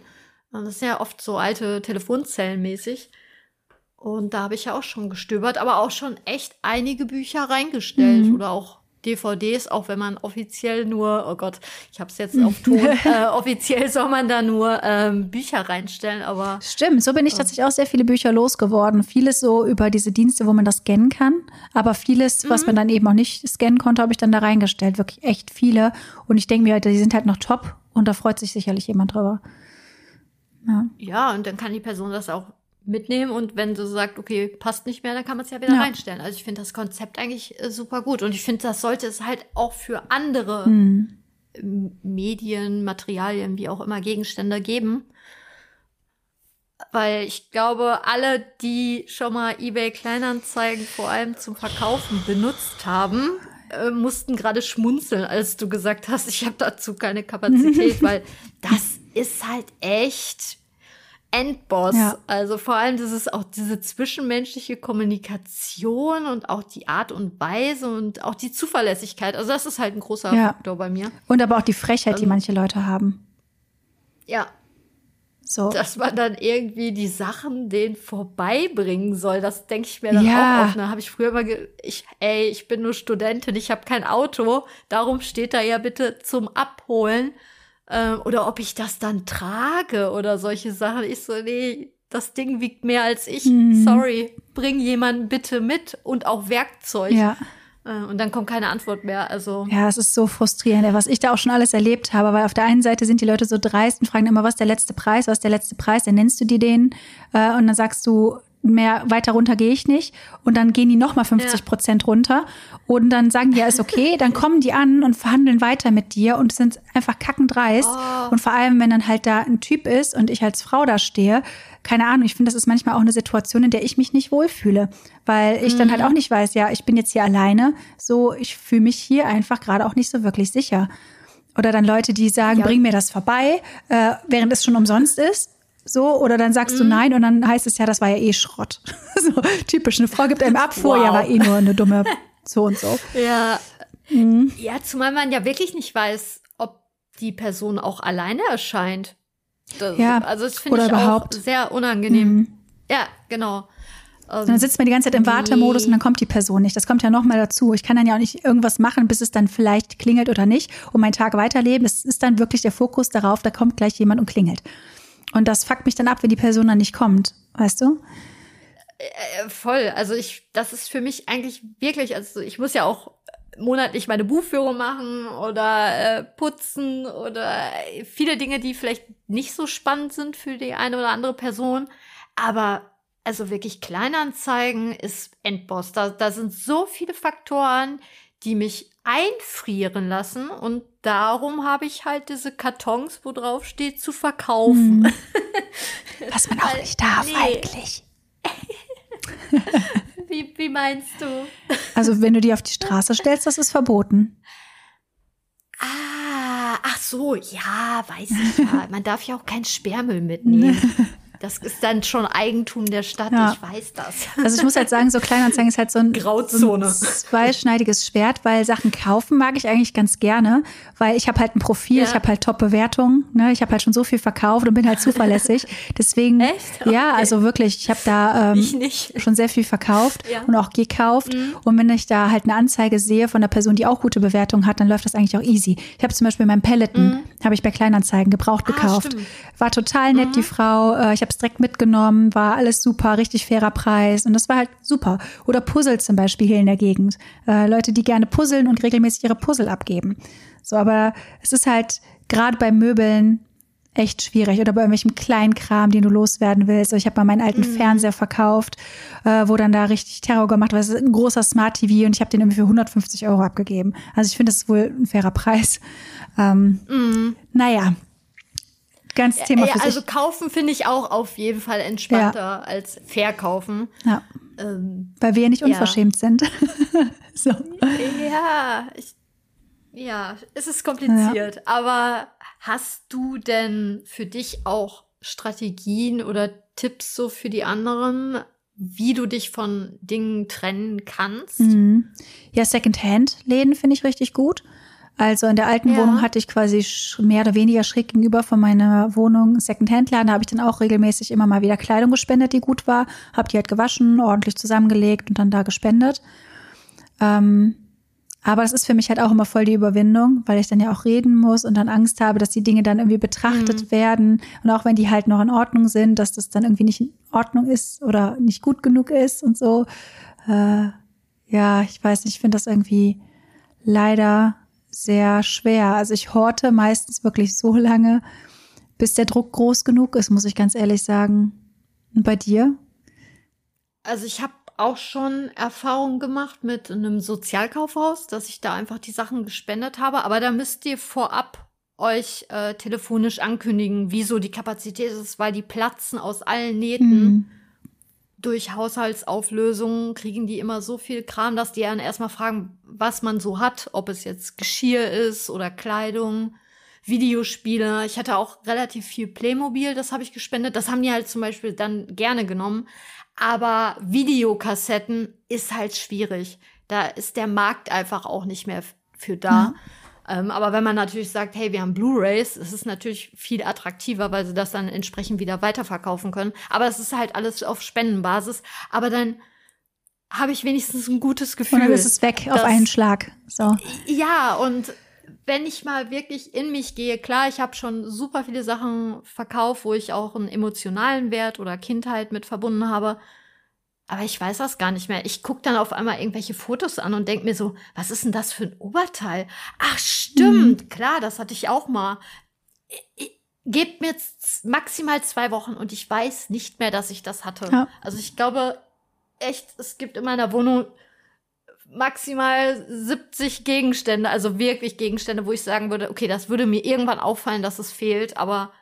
Und das sind ja oft so alte Telefonzellen mäßig. Und da habe ich ja auch schon gestöbert, aber auch schon echt einige Bücher reingestellt Mhm. oder auch DVDs, auch wenn man offiziell nur, oh Gott, ich habe es jetzt auf Ton, (laughs) äh, offiziell soll man da nur ähm, Bücher reinstellen, aber Stimmt, so bin ich tatsächlich auch sehr viele Bücher losgeworden. Vieles so über diese Dienste, wo man das scannen kann. Aber vieles, was man dann eben auch nicht scannen konnte, habe ich dann da reingestellt. Wirklich echt viele. Und ich denke mir, halt, die sind halt noch top und da freut sich sicherlich jemand drüber. Ja. ja, und dann kann die Person das auch mitnehmen und wenn sie sagt, okay, passt nicht mehr, dann kann man es ja wieder Ja. reinstellen. Also ich finde das Konzept eigentlich äh, super gut und ich finde, das sollte es halt auch für andere Hm. M- Medien, Materialien, wie auch immer, Gegenstände geben. Weil ich glaube, alle, die schon mal eBay Kleinanzeigen vor allem zum Verkaufen benutzt haben, äh, mussten gerade schmunzeln, als du gesagt hast, ich habe dazu keine Kapazität, (laughs) weil das ist halt echt Endboss. Ja. Also vor allem das ist auch diese zwischenmenschliche Kommunikation und auch die Art und Weise und auch die Zuverlässigkeit. Also das ist halt ein großer Ja. Faktor bei mir. Und aber auch die Frechheit, die Ähm. manche Leute haben. Ja, So. dass man dann irgendwie die Sachen denen vorbeibringen soll. Das denke ich mir dann Ja. auch oft. Da habe ich früher immer, ge ich, ey, ich bin nur Studentin, ich habe kein Auto. Darum steht da ja bitte zum Abholen. Ähm, oder ob ich das dann trage oder solche Sachen. Ich so, nee, das Ding wiegt mehr als ich. Mhm. Sorry, bring jemanden bitte mit und auch Werkzeug. ja. Äh, und dann kommt keine Antwort mehr. Also Ja, es ist so frustrierend, was ich da auch schon alles erlebt habe, weil auf der einen Seite sind die Leute so dreist und fragen immer, was ist der letzte Preis, was ist der letzte Preis, dann nennst du die den äh, und dann sagst du, mehr weiter runter gehe ich nicht und dann gehen die noch mal 50 Prozent runter und dann sagen die, ja, ist okay, dann kommen die an und verhandeln weiter mit dir und sind einfach kackendreist Oh. und vor allem, wenn dann halt da ein Typ ist und ich als Frau da stehe, keine Ahnung, ich finde, das ist manchmal auch eine Situation, in der ich mich nicht wohlfühle, weil ich dann halt auch nicht weiß, ja, ich bin jetzt hier alleine, so, ich fühle mich hier einfach gerade auch nicht so wirklich sicher. Oder dann Leute, die sagen, Ja. bring mir das vorbei, äh, während es schon umsonst ist. So, oder dann sagst du nein und dann heißt es ja, das war ja eh Schrott. (laughs) so, typisch, eine Frau gibt einem Abfuhr, Wow. ja, war eh nur eine dumme (laughs) so und so. Ja. Mhm. Ja, zumal man ja wirklich nicht weiß, ob die Person auch alleine erscheint. Das, Ja, also das finde ich überhaupt. auch sehr unangenehm. Mhm. Ja, genau. Ähm, Und dann sitzt man die ganze Zeit im Wartemodus Nee. und dann kommt die Person nicht. Das kommt ja noch mal dazu. Ich kann dann ja auch nicht irgendwas machen, bis es dann vielleicht klingelt oder nicht und meinen Tag weiterleben. Es ist dann wirklich der Fokus darauf, da kommt gleich jemand und klingelt. Und das fuckt mich dann ab, wenn die Person dann nicht kommt. Weißt du? äh, voll. Also ich, das ist für mich eigentlich wirklich, also ich muss ja auch monatlich meine Buchführung machen oder äh, putzen oder viele Dinge, die vielleicht nicht so spannend sind für die eine oder andere Person. Aber also wirklich Kleinanzeigen ist Endboss. Da, da sind so viele Faktoren, die mich einfrieren lassen und darum habe ich halt diese Kartons, wo drauf steht, zu verkaufen. Mhm. (laughs) Was man auch nicht darf nee. eigentlich. (laughs) Wie, wie meinst du? Also wenn du die auf die (laughs) Straße stellst, das ist verboten. Ah, ach so, ja, weiß ich ja. Man darf ja auch keinen Sperrmüll mitnehmen. Das ist dann schon Eigentum der Stadt, Ja. ich weiß das. Also ich muss halt sagen, so Kleinanzeigen ist halt so ein, Grauzone. so ein zweischneidiges Schwert, weil Sachen kaufen mag ich eigentlich ganz gerne, weil ich habe halt ein Profil, Ja. ich habe halt Top-Bewertungen, ne? ich habe halt schon so viel verkauft und bin halt zuverlässig. (laughs) Deswegen, Echt? ja, Okay. also wirklich, ich habe da ähm, Ich nicht. schon sehr viel verkauft Ja. Mhm. und auch gekauft. Und wenn ich da halt eine Anzeige sehe von einer Person, die auch gute Bewertungen hat, dann läuft das eigentlich auch easy. Ich habe zum Beispiel meinen Peloton, habe ich bei Kleinanzeigen gebraucht Mhm. Ah, gekauft. stimmt. War total nett, die Frau. Äh, Ich habe es direkt mitgenommen, war alles super, richtig fairer Preis. Und das war halt super. Oder Puzzle zum Beispiel hier in der Gegend. Äh, Leute, die gerne puzzeln und regelmäßig ihre Puzzle abgeben. So, aber es ist halt gerade bei Möbeln echt schwierig oder bei irgendwelchem Kleinkram, den du loswerden willst. Also Ich habe mal meinen alten Fernseher verkauft, äh, wo dann da richtig Terror gemacht wird. Das ist ein großer Smart TV und ich habe den irgendwie für 150 Euro abgegeben. Also ich finde, das ist wohl ein fairer Preis. Ähm, Naja, ganz Thema Ja, für also sich. kaufen finde ich auch auf jeden Fall entspannter als verkaufen. Ja, Ähm, weil wir nicht Ja. unverschämt sind. (laughs) so. ja, ich, ja, es ist kompliziert. Aber hast du denn für dich auch Strategien oder Tipps so für die anderen, wie du dich von Dingen trennen kannst? Mhm. Ja, Secondhand-Läden finde ich richtig gut. Also in der alten Ja. Wohnung hatte ich quasi mehr oder weniger schräg gegenüber von meiner Wohnung Secondhand-Laden. Da habe ich dann auch regelmäßig immer mal wieder Kleidung gespendet, die gut war. Habe die halt gewaschen, ordentlich zusammengelegt und dann da gespendet. Ähm, aber das ist für mich halt auch immer voll die Überwindung, weil ich dann ja auch reden muss und dann Angst habe, dass die Dinge dann irgendwie betrachtet werden. Und auch wenn die halt noch in Ordnung sind, dass das dann irgendwie nicht in Ordnung ist oder nicht gut genug ist und so. Äh, ja, ich weiß nicht, ich finde das irgendwie leider sehr schwer. Also ich horte meistens wirklich so lange, bis der Druck groß genug ist, muss ich ganz ehrlich sagen. Und bei dir? Also ich habe auch schon Erfahrungen gemacht mit einem Sozialkaufhaus, dass ich da einfach die Sachen gespendet habe. Aber da müsst ihr vorab euch äh, telefonisch ankündigen, wieso die Kapazität ist, weil die platzen aus allen Nähten. Hm. Durch Haushaltsauflösungen kriegen die immer so viel Kram, dass die dann erstmal fragen, was man so hat, ob es jetzt Geschirr ist oder Kleidung, Videospiele. Ich hatte auch relativ viel Playmobil, das habe ich gespendet. Das haben die halt zum Beispiel dann gerne genommen. Aber Videokassetten ist halt schwierig. Da ist der Markt einfach auch nicht mehr für da. Ähm, aber wenn man natürlich sagt, hey, wir haben Blu-rays, es ist natürlich viel attraktiver, weil sie das dann entsprechend wieder weiterverkaufen können. Aber es ist halt alles auf Spendenbasis. Aber dann habe ich wenigstens ein gutes Gefühl. Und dann ist es weg auf dass- einen Schlag. So. ja, und wenn ich mal wirklich in mich gehe, klar, ich habe schon super viele Sachen verkauft, wo ich auch einen emotionalen Wert oder Kindheit mit verbunden habe. Aber ich weiß das gar nicht mehr. Ich gucke dann auf einmal irgendwelche Fotos an und denke mir so, was ist denn das für ein Oberteil? Ach, stimmt, klar, das hatte ich auch mal. I- I- Gebt mir jetzt maximal zwei Wochen und ich weiß nicht mehr, dass ich das hatte. Ja. Also ich glaube echt, es gibt in meiner Wohnung maximal 70 Gegenstände, also wirklich Gegenstände, wo ich sagen würde, okay, das würde mir irgendwann auffallen, dass es fehlt, aber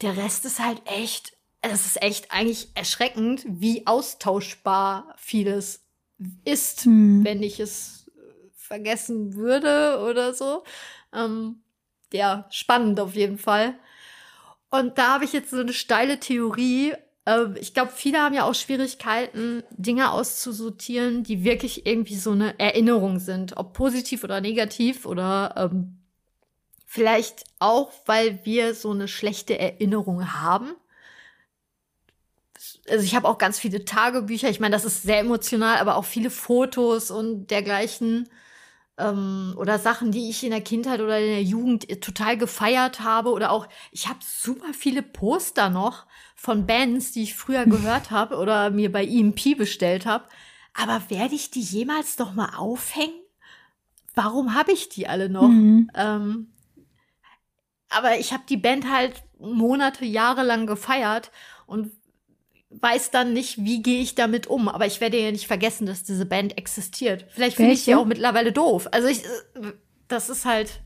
der Rest ist halt echt, es ist echt eigentlich erschreckend, wie austauschbar vieles ist, Hm. wenn ich es vergessen würde oder so. Ähm, ja, spannend auf jeden Fall. Und da habe ich jetzt so eine steile Theorie. Ähm, ich glaube, viele haben ja auch Schwierigkeiten, Dinge auszusortieren, die wirklich irgendwie so eine Erinnerung sind, ob positiv oder negativ oder ähm, vielleicht auch, weil wir so eine schlechte Erinnerung haben. Also ich habe auch ganz viele Tagebücher. Ich meine, das ist sehr emotional, aber auch viele Fotos und dergleichen ähm, oder Sachen, die ich in der Kindheit oder in der Jugend äh, total gefeiert habe oder auch ich habe super viele Poster noch von Bands, die ich früher (laughs) gehört habe oder mir bei EMP bestellt habe. Aber werde ich die jemals noch mal aufhängen? Warum habe ich die alle noch? Mhm. Ähm, aber ich habe die Band halt Monate, Jahre lang gefeiert und weiß dann nicht, wie gehe ich damit um. Aber ich werde ja nicht vergessen, dass diese Band existiert. Vielleicht finde ich sie Welche? auch mittlerweile doof. Also ich, das ist halt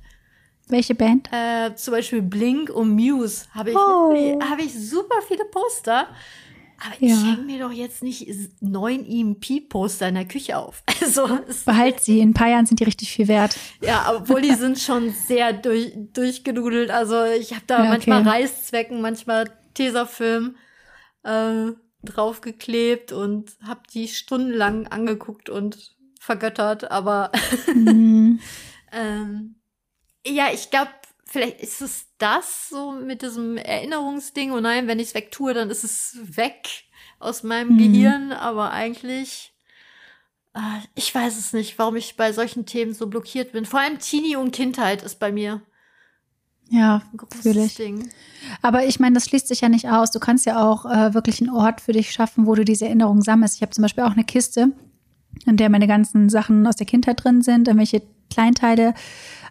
Welche Band? äh, zum Beispiel Blink und Muse habe ich, Oh. habe ich super viele Poster. Aber Ja. ich hänge mir doch jetzt nicht neun EMP-Poster in der Küche auf. (laughs) Also Behalt sie. In ein paar Jahren sind die richtig viel wert. ja, obwohl die sind schon sehr durch, durchgenudelt. Also ich habe da Ja, manchmal okay. Reißzwecken, manchmal Tesafilm. Äh, draufgeklebt und habe die stundenlang angeguckt und vergöttert, aber mhm. (laughs) ähm, ja, ich glaube, vielleicht ist es das so mit diesem Erinnerungsding. Oh nein, wenn ich es wegtue, dann ist es weg aus meinem mhm. Gehirn. Aber eigentlich, äh, ich weiß es nicht, warum ich bei solchen Themen so blockiert bin. Vor allem Teenie und Kindheit ist bei mir. Ja, natürlich. Ding. Aber ich meine, das schließt sich ja nicht aus. Du kannst ja auch äh, wirklich einen Ort für dich schaffen, wo du diese Erinnerungen sammelst. Ich habe zum Beispiel auch eine Kiste, in der meine ganzen Sachen aus der Kindheit drin sind, irgendwelche Kleinteile,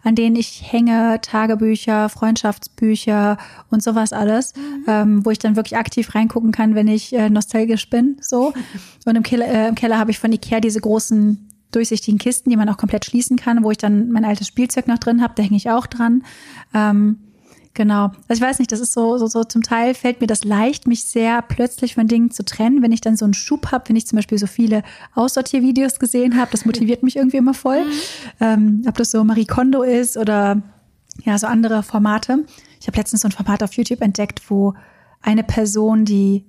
an denen ich hänge, Tagebücher, Freundschaftsbücher und sowas alles, mhm. ähm, wo ich dann wirklich aktiv reingucken kann, wenn ich äh, nostalgisch bin. So. (laughs) Und im Keller, äh, im Keller habe ich von Ikea diese großen durchsichtigen Kisten, die man auch komplett schließen kann, wo ich dann mein altes Spielzeug noch drin habe, da hänge ich auch dran. Ähm, Genau. Also ich weiß nicht, das ist so, so, so zum Teil fällt mir das leicht, mich sehr plötzlich von Dingen zu trennen, wenn ich dann so einen Schub habe, wenn ich zum Beispiel so viele Aussortiervideos gesehen habe, das motiviert mich irgendwie immer voll. Mhm. Ähm, ob das so Marie Kondo ist oder ja, so andere Formate. Ich habe letztens so ein Format auf YouTube entdeckt, wo eine Person, die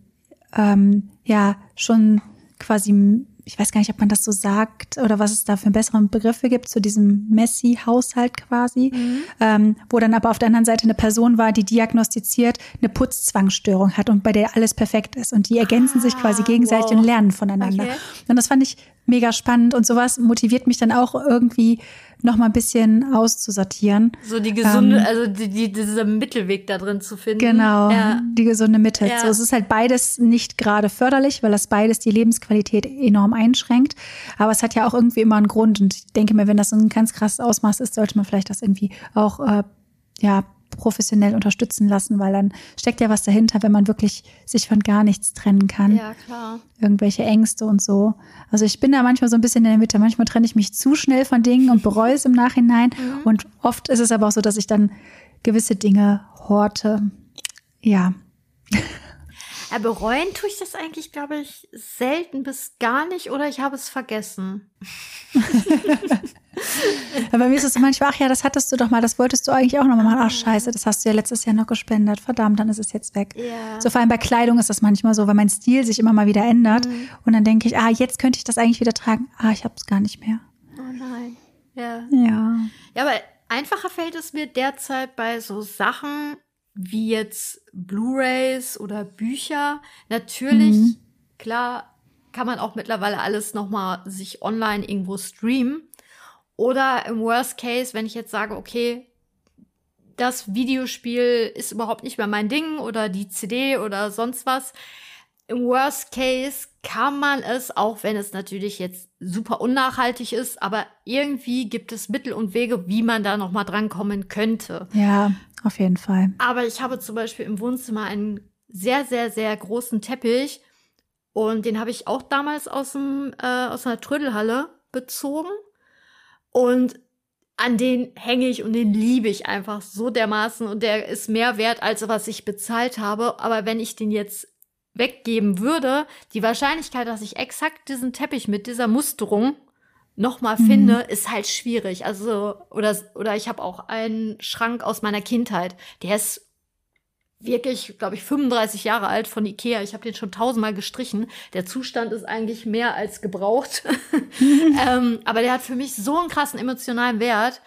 ähm, ja schon quasi ich weiß gar nicht, ob man das so sagt oder was es da für besseren Begriffe gibt, zu diesem Messi-Haushalt quasi, mhm. ähm, wo dann aber auf der anderen Seite eine Person war, die diagnostiziert eine Putzzwangsstörung hat und bei der alles perfekt ist. Und die ergänzen ah, sich quasi gegenseitig wow. und lernen voneinander. Okay. Und das fand ich mega spannend und sowas motiviert mich dann auch irgendwie noch mal ein bisschen auszusortieren. So die gesunde, ähm, also die, die, dieser Mittelweg da drin zu finden. Genau, ja. die gesunde Mitte. Ja. So, es ist halt beides nicht gerade förderlich, weil das beides die Lebensqualität enorm einschränkt. Aber es hat ja auch irgendwie immer einen Grund. Und ich denke mir, wenn das so ein ganz krasses Ausmaß ist, sollte man vielleicht das irgendwie auch äh, ja professionell unterstützen lassen, weil dann steckt ja was dahinter, wenn man wirklich sich von gar nichts trennen kann. Ja, klar. Irgendwelche Ängste und so. Also ich bin da manchmal so ein bisschen in der Mitte. Manchmal trenne ich mich zu schnell von Dingen und bereue es im Nachhinein. (laughs) Mhm. Und oft ist es aber auch so, dass ich dann gewisse Dinge horte. Ja. (laughs) Ja, bereuen tue ich das eigentlich, glaube ich, selten bis gar nicht oder ich habe es vergessen. (laughs) Aber mir ist es manchmal, ach ja, das hattest du doch mal, das wolltest du eigentlich auch noch mal machen. Ach scheiße, das hast du ja letztes Jahr noch gespendet. Verdammt, dann ist es jetzt weg. Ja. So vor allem bei Kleidung ist das manchmal so, weil mein Stil sich immer mal wieder ändert. Mhm. Und dann denke ich, ah, jetzt könnte ich das eigentlich wieder tragen. Ah, ich habe es gar nicht mehr. Oh nein. Ja. Ja. Ja, aber einfacher fällt es mir derzeit bei so Sachen, wie jetzt Blu-rays oder Bücher. Natürlich, mhm. klar, kann man auch mittlerweile alles noch mal sich online irgendwo streamen. Oder im Worst Case, wenn ich jetzt sage, okay, das Videospiel ist überhaupt nicht mehr mein Ding oder die CD oder sonst was. Im Worst Case kann man es, auch wenn es natürlich jetzt super unnachhaltig ist, aber irgendwie gibt es Mittel und Wege, wie man da noch mal drankommen könnte. Ja. Auf jeden Fall. Aber ich habe zum Beispiel im Wohnzimmer einen sehr, sehr, sehr großen Teppich und den habe ich auch damals aus, dem, äh, aus einer Trödelhalle bezogen. Und an den hänge ich und den liebe ich einfach so dermaßen und der ist mehr wert, als was ich bezahlt habe. Aber wenn ich den jetzt weggeben würde, die Wahrscheinlichkeit, dass ich exakt diesen Teppich mit dieser Musterung nochmal mhm. finde, ist halt schwierig. Also, oder, oder ich habe auch einen Schrank aus meiner Kindheit. Der ist wirklich, glaube ich, 35 Jahre alt von Ikea. Ich habe den schon tausendmal gestrichen. Der Zustand ist eigentlich mehr als gebraucht. (laughs) ähm, aber der hat für mich so einen krassen emotionalen Wert.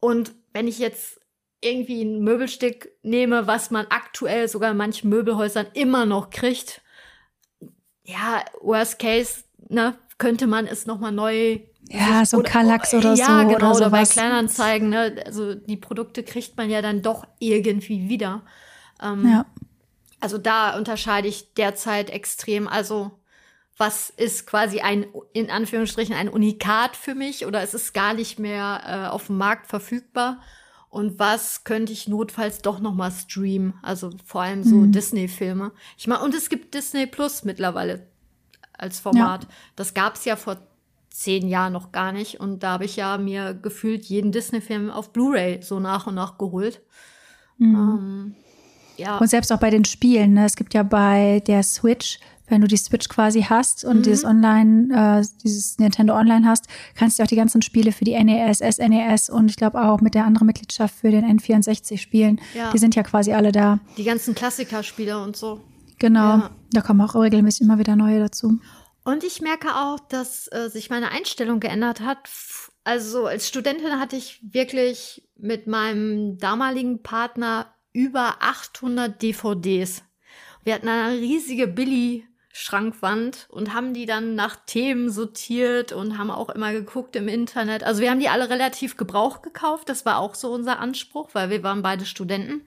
Und wenn ich jetzt irgendwie ein Möbelstück nehme, was man aktuell sogar in manchen Möbelhäusern immer noch kriegt, ja, worst case, ne, könnte man es nochmal neu ja, so ein Kallax oder, oder so. Ja, genau, oder, oder bei Kleinanzeigen, ne? Also die Produkte kriegt man ja dann doch irgendwie wieder. Ähm, ja. Also da unterscheide ich derzeit extrem. Also was ist quasi ein, in Anführungsstrichen, ein Unikat für mich oder ist es gar nicht mehr äh, auf dem Markt verfügbar? Und was könnte ich notfalls doch noch mal streamen? Also vor allem so mhm. Disney-Filme. Ich meine, und es gibt Disney Plus mittlerweile als Format. Ja. Das gab es ja vor zehn Jahren noch gar nicht. Und da habe ich ja mir gefühlt jeden Disney-Film auf Blu-ray so nach und nach geholt. Mhm. Ähm, ja. Und selbst auch bei den Spielen. Ne? Es gibt ja bei der Switch, wenn du die Switch quasi hast und mhm. dieses Online, äh, dieses Nintendo Online hast, kannst du auch die ganzen Spiele für die NES, SNES und ich glaube auch mit der anderen Mitgliedschaft für den N64 spielen. Ja. Die sind ja quasi alle da. Die ganzen Klassikerspiele und so. Genau, ja. da kommen auch regelmäßig immer wieder neue dazu. Und ich merke auch, dass äh, sich meine Einstellung geändert hat. Also als Studentin hatte ich wirklich mit meinem damaligen Partner über 800 DVDs. Wir hatten eine riesige Billy Schrankwand und haben die dann nach Themen sortiert und haben auch immer geguckt im Internet. Also wir haben die alle relativ gebraucht gekauft. Das war auch so unser Anspruch, weil wir waren beide Studenten.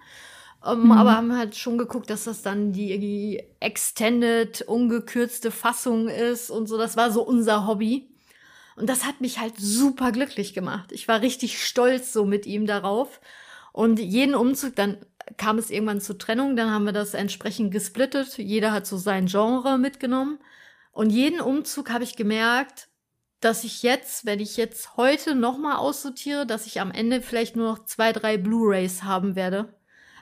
Um, ähm, mhm. Aber haben halt schon geguckt, dass das dann die, die extended, ungekürzte Fassung ist und so. Das war so unser Hobby. Und das hat mich halt super glücklich gemacht. Ich war richtig stolz so mit ihm darauf. Und jeden Umzug, dann kam es irgendwann zur Trennung, dann haben wir das entsprechend gesplittet. Jeder hat so sein Genre mitgenommen. Und jeden Umzug habe ich gemerkt, dass ich jetzt, wenn ich jetzt heute nochmal aussortiere, dass ich am Ende vielleicht nur noch zwei, drei Blu-rays haben werde.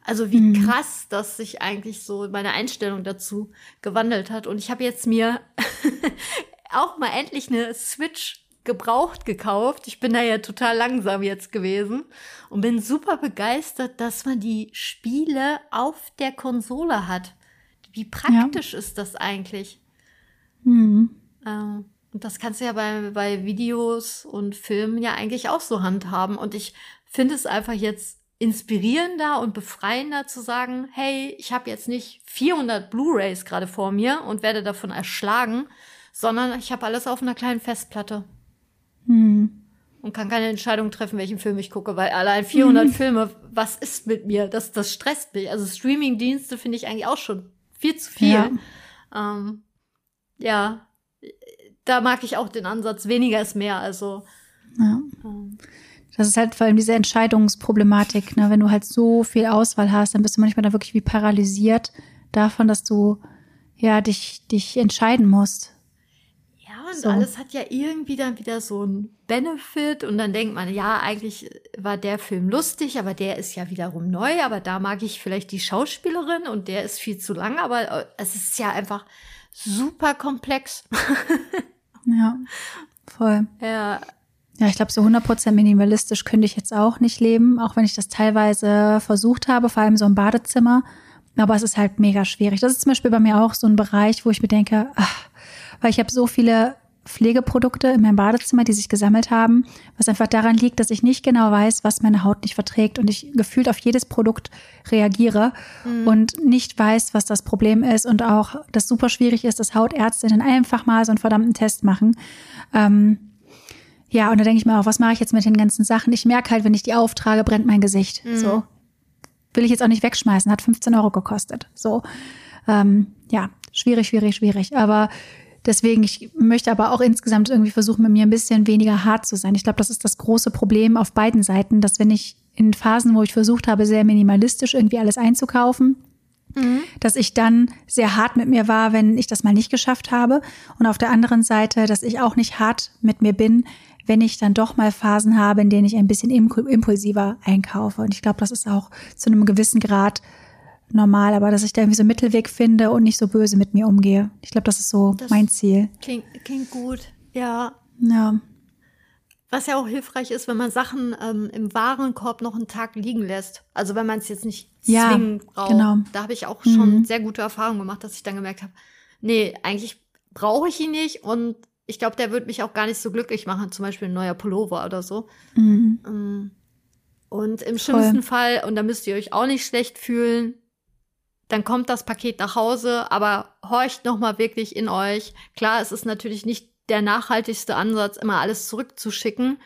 Also wie mhm. krass, dass sich eigentlich so meine Einstellung dazu gewandelt hat. Und ich habe jetzt mir (laughs) auch mal endlich eine Switch gebraucht gekauft. Ich bin da ja total langsam jetzt gewesen und bin super begeistert, dass man die Spiele auf der Konsole hat. Wie praktisch ja. ist das eigentlich? Mhm. Ähm, und das kannst du ja bei, bei Videos und Filmen ja eigentlich auch so handhaben. Und ich finde es einfach jetzt inspirierender und befreiender zu sagen, hey, ich habe jetzt nicht 400 Blu-rays gerade vor mir und werde davon erschlagen, sondern ich habe alles auf einer kleinen Festplatte. Hm. Und kann keine Entscheidung treffen, welchen Film ich gucke, weil allein 400 hm. Filme, was ist mit mir? Das, das stresst mich. Also Streaming-Dienste finde ich eigentlich auch schon viel zu viel. Ja. Ähm, ja, da mag ich auch den Ansatz, weniger ist mehr. Also ja. Ähm. Das ist halt vor allem diese Entscheidungsproblematik. Ne? Wenn du halt so viel Auswahl hast, dann bist du manchmal da wirklich wie paralysiert davon, dass du ja dich, dich entscheiden musst und so. alles hat ja irgendwie dann wieder so ein Benefit und dann denkt man, ja, eigentlich war der Film lustig, aber der ist ja wiederum neu, aber da mag ich vielleicht die Schauspielerin und der ist viel zu lang, aber äh, es ist ja einfach super komplex. (laughs) ja, voll. Ja. Ja, ich glaube, so 100% minimalistisch könnte ich jetzt auch nicht leben, auch wenn ich das teilweise versucht habe, vor allem so im Badezimmer. Aber es ist halt mega schwierig. Das ist zum Beispiel bei mir auch so ein Bereich, wo ich mir denke, ach, weil ich habe so viele Pflegeprodukte in meinem Badezimmer, die sich gesammelt haben, was einfach daran liegt, dass ich nicht genau weiß, was meine Haut nicht verträgt und ich gefühlt auf jedes Produkt reagiere mhm. und nicht weiß, was das Problem ist und auch das super schwierig ist, dass Hautärztinnen einfach mal so einen verdammten Test machen. Ähm, ja, und da denke ich mir auch, was mache ich jetzt mit den ganzen Sachen? Ich merke halt, wenn ich die auftrage, brennt mein Gesicht. Mhm. So will ich jetzt auch nicht wegschmeißen, hat 15 Euro gekostet. So ähm, ja, schwierig, schwierig, schwierig. Aber Deswegen, ich möchte aber auch insgesamt irgendwie versuchen, mit mir ein bisschen weniger hart zu sein. Ich glaube, das ist das große Problem auf beiden Seiten, dass wenn ich in Phasen, wo ich versucht habe, sehr minimalistisch irgendwie alles einzukaufen, mhm. dass ich dann sehr hart mit mir war, wenn ich das mal nicht geschafft habe. Und auf der anderen Seite, dass ich auch nicht hart mit mir bin, wenn ich dann doch mal Phasen habe, in denen ich ein bisschen impulsiver einkaufe. Und ich glaube, das ist auch zu einem gewissen Grad normal, aber dass ich da irgendwie so einen Mittelweg finde und nicht so böse mit mir umgehe. Ich glaube, das ist so das mein Ziel. Klingt, klingt gut, ja. Ja. Was ja auch hilfreich ist, wenn man Sachen ähm, im Warenkorb noch einen Tag liegen lässt. Also wenn man es jetzt nicht ja, zwingend braucht. Genau. Da habe ich auch schon mhm. sehr gute Erfahrungen gemacht, dass ich dann gemerkt habe, nee, eigentlich brauche ich ihn nicht und ich glaube, der wird mich auch gar nicht so glücklich machen, zum Beispiel ein neuer Pullover oder so. Mhm. Ähm, und im schlimmsten Fall, und da müsst ihr euch auch nicht schlecht fühlen, dann kommt das Paket nach Hause, aber horcht noch mal wirklich in euch. Klar, es ist natürlich nicht der nachhaltigste Ansatz, immer alles zurückzuschicken,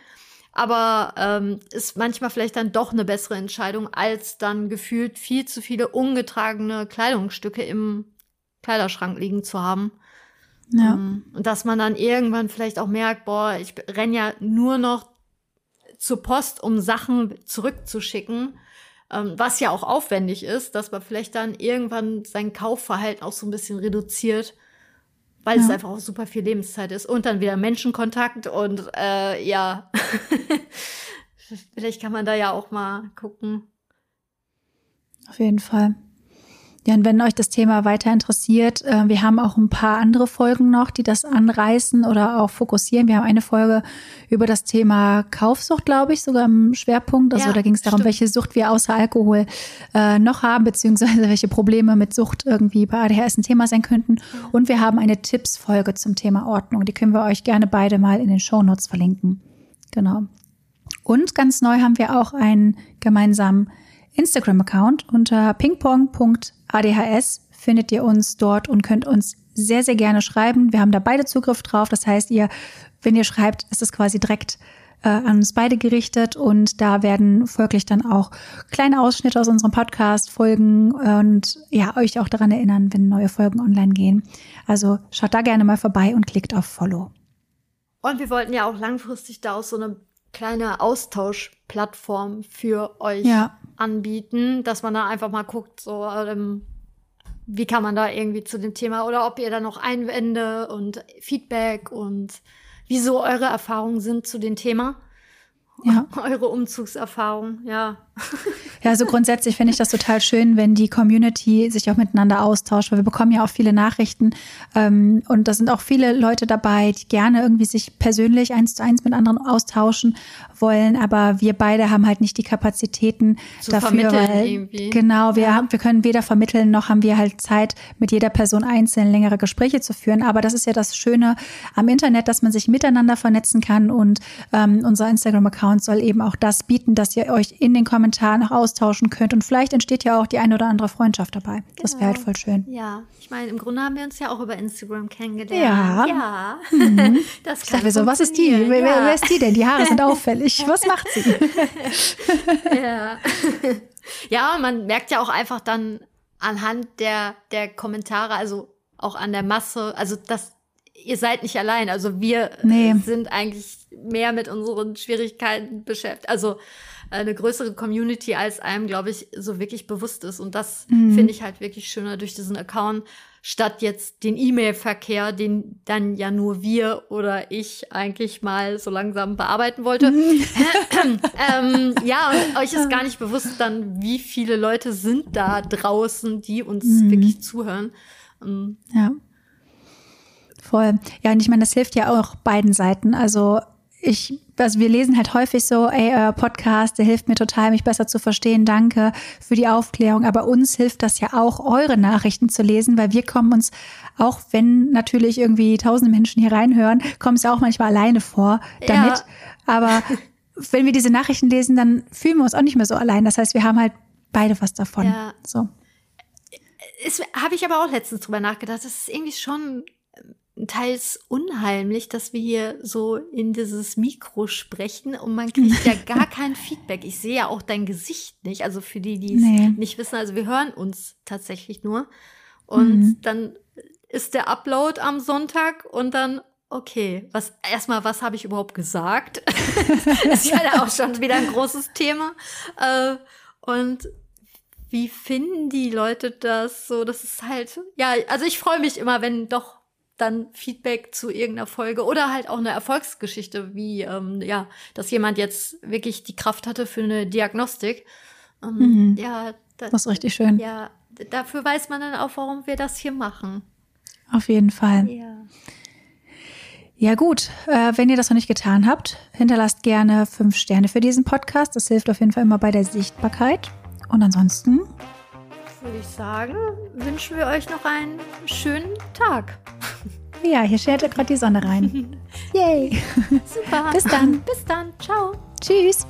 aber ähm, ist manchmal vielleicht dann doch eine bessere Entscheidung, als dann gefühlt viel zu viele ungetragene Kleidungsstücke im Kleiderschrank liegen zu haben. Ja. Um, ähm, und dass man dann irgendwann vielleicht auch merkt, boah, ich renn ja nur noch zur Post, um Sachen zurückzuschicken ähm, was ja auch aufwendig ist, dass man vielleicht dann irgendwann sein Kaufverhalten auch so ein bisschen reduziert, weil ja. es einfach auch super viel Lebenszeit ist und dann wieder Menschenkontakt und äh, ja, (laughs) vielleicht kann man da ja auch mal gucken. Auf jeden Fall. Ja, und wenn euch das Thema weiter interessiert, äh, wir haben auch ein paar andere Folgen noch, die das anreißen oder auch fokussieren. Wir haben eine Folge über das Thema Kaufsucht, glaube ich, sogar im Schwerpunkt. Also Ja, da ging es darum, stimmt. welche Sucht wir außer Alkohol äh, noch haben, beziehungsweise (laughs) welche Probleme mit Sucht irgendwie bei ADHS ein Thema sein könnten. Und wir haben eine Tipps-Folge zum Thema Ordnung. Die können wir euch gerne beide mal in den Shownotes verlinken. Genau. Und ganz neu haben wir auch einen gemeinsamen Instagram-Account unter pingpong.adhs findet ihr uns dort und könnt uns sehr, sehr gerne schreiben. Wir haben da beide Zugriff drauf. Das heißt, ihr, wenn ihr schreibt, ist es quasi direkt äh, an uns beide gerichtet und da werden folglich dann auch kleine Ausschnitte aus unserem Podcast folgen und ja, euch auch daran erinnern, wenn neue Folgen online gehen. Also schaut da gerne mal vorbei und klickt auf Follow. Und wir wollten ja auch langfristig daraus so eine kleine Austauschplattform für euch Ja. Anbieten, dass man da einfach mal guckt, so ähm, wie kann man da irgendwie zu dem Thema oder ob ihr da noch Einwände und Feedback und wieso eure Erfahrungen sind zu dem Thema. Ja. (laughs) Eure Umzugserfahrung, ja. (laughs) Ja, also grundsätzlich finde ich das total schön, wenn die Community sich auch miteinander austauscht, weil wir bekommen ja auch viele Nachrichten ähm, und da sind auch viele Leute dabei, die gerne irgendwie sich persönlich eins zu eins mit anderen austauschen wollen, aber wir beide haben halt nicht die Kapazitäten Zu dafür, weil irgendwie. genau wir Ja. haben, wir können weder vermitteln noch haben wir halt Zeit, mit jeder Person einzeln längere Gespräche zu führen. Aber das ist ja das Schöne am Internet, dass man sich miteinander vernetzen kann und ähm, unser Instagram-Account soll eben auch das bieten, dass ihr euch in den Kommentaren auch austauschen könnt und vielleicht entsteht ja auch die eine oder andere Freundschaft dabei. Das wäre halt Genau. voll schön. Ja, ich meine, im Grunde haben wir uns ja auch über Instagram kennengelernt. Ja. Ja. (laughs) Das Ich dachte so, was ist die? Wer, funktionieren, wer, ja. wer ist die denn? Die Haare sind (laughs) auffällig. Was macht sie? (laughs) Ja. ja, man merkt ja auch einfach dann anhand der, der Kommentare, also auch an der Masse, also das, ihr seid nicht allein. Also wir Nee. sind eigentlich mehr mit unseren Schwierigkeiten beschäftigt. Also äh, eine größere Community, als einem, glaube ich, so wirklich bewusst ist. Und das Mhm. finde ich halt wirklich schöner durch diesen Account, statt jetzt den E-Mail-Verkehr, den dann ja nur wir oder ich eigentlich mal so langsam bearbeiten wollte. (laughs) ähm, ja, und euch ist gar nicht bewusst dann, wie viele Leute sind da draußen, die uns Mhm. wirklich zuhören. Ähm, Ja. Voll. Ja, und ich meine, das hilft ja auch beiden Seiten. Also ich, also wir lesen halt häufig so, ey, euer Podcast, der hilft mir total, mich besser zu verstehen. Danke für die Aufklärung. Aber uns hilft das ja auch, eure Nachrichten zu lesen, weil wir kommen uns, auch wenn natürlich irgendwie tausende Menschen hier reinhören, kommen es ja auch manchmal alleine vor damit. Ja. Aber (laughs) wenn wir diese Nachrichten lesen, dann fühlen wir uns auch nicht mehr so allein. Das heißt, wir haben halt beide was davon. Ja. So. es habe ich aber auch letztens drüber nachgedacht. Das ist irgendwie schon teils unheimlich, dass wir hier so in dieses Mikro sprechen und man (laughs) kriegt ja gar kein Feedback. Ich sehe ja auch dein Gesicht nicht. Also für die, die es Nee. nicht wissen, also wir hören uns tatsächlich nur. Und Mhm. dann ist der Upload am Sonntag und dann, okay, was erstmal, was habe ich überhaupt gesagt? (laughs) das ist ja auch schon wieder ein großes Thema. Äh, und wie finden die Leute das so? Das ist halt, ja, also ich freue mich immer, wenn doch dann Feedback zu irgendeiner Folge oder halt auch eine Erfolgsgeschichte, wie, ähm, ja, dass jemand jetzt wirklich die Kraft hatte für eine Diagnostik. Ähm, Mhm. Ja, da, Das ist richtig schön. ja, dafür weiß man dann auch, warum wir das hier machen. Auf jeden Fall. Ja. Ja gut, äh, wenn ihr das noch nicht getan habt, hinterlasst gerne fünf Sterne für diesen Podcast. Das hilft auf jeden Fall immer bei der Sichtbarkeit. Und ansonsten, Würde ich sagen, wünschen wir euch noch einen schönen Tag. (laughs) ja, hier schert ja gerade die Sonne rein. (laughs) Yay. Super. Bis dann. Bis dann. Ciao. Tschüss.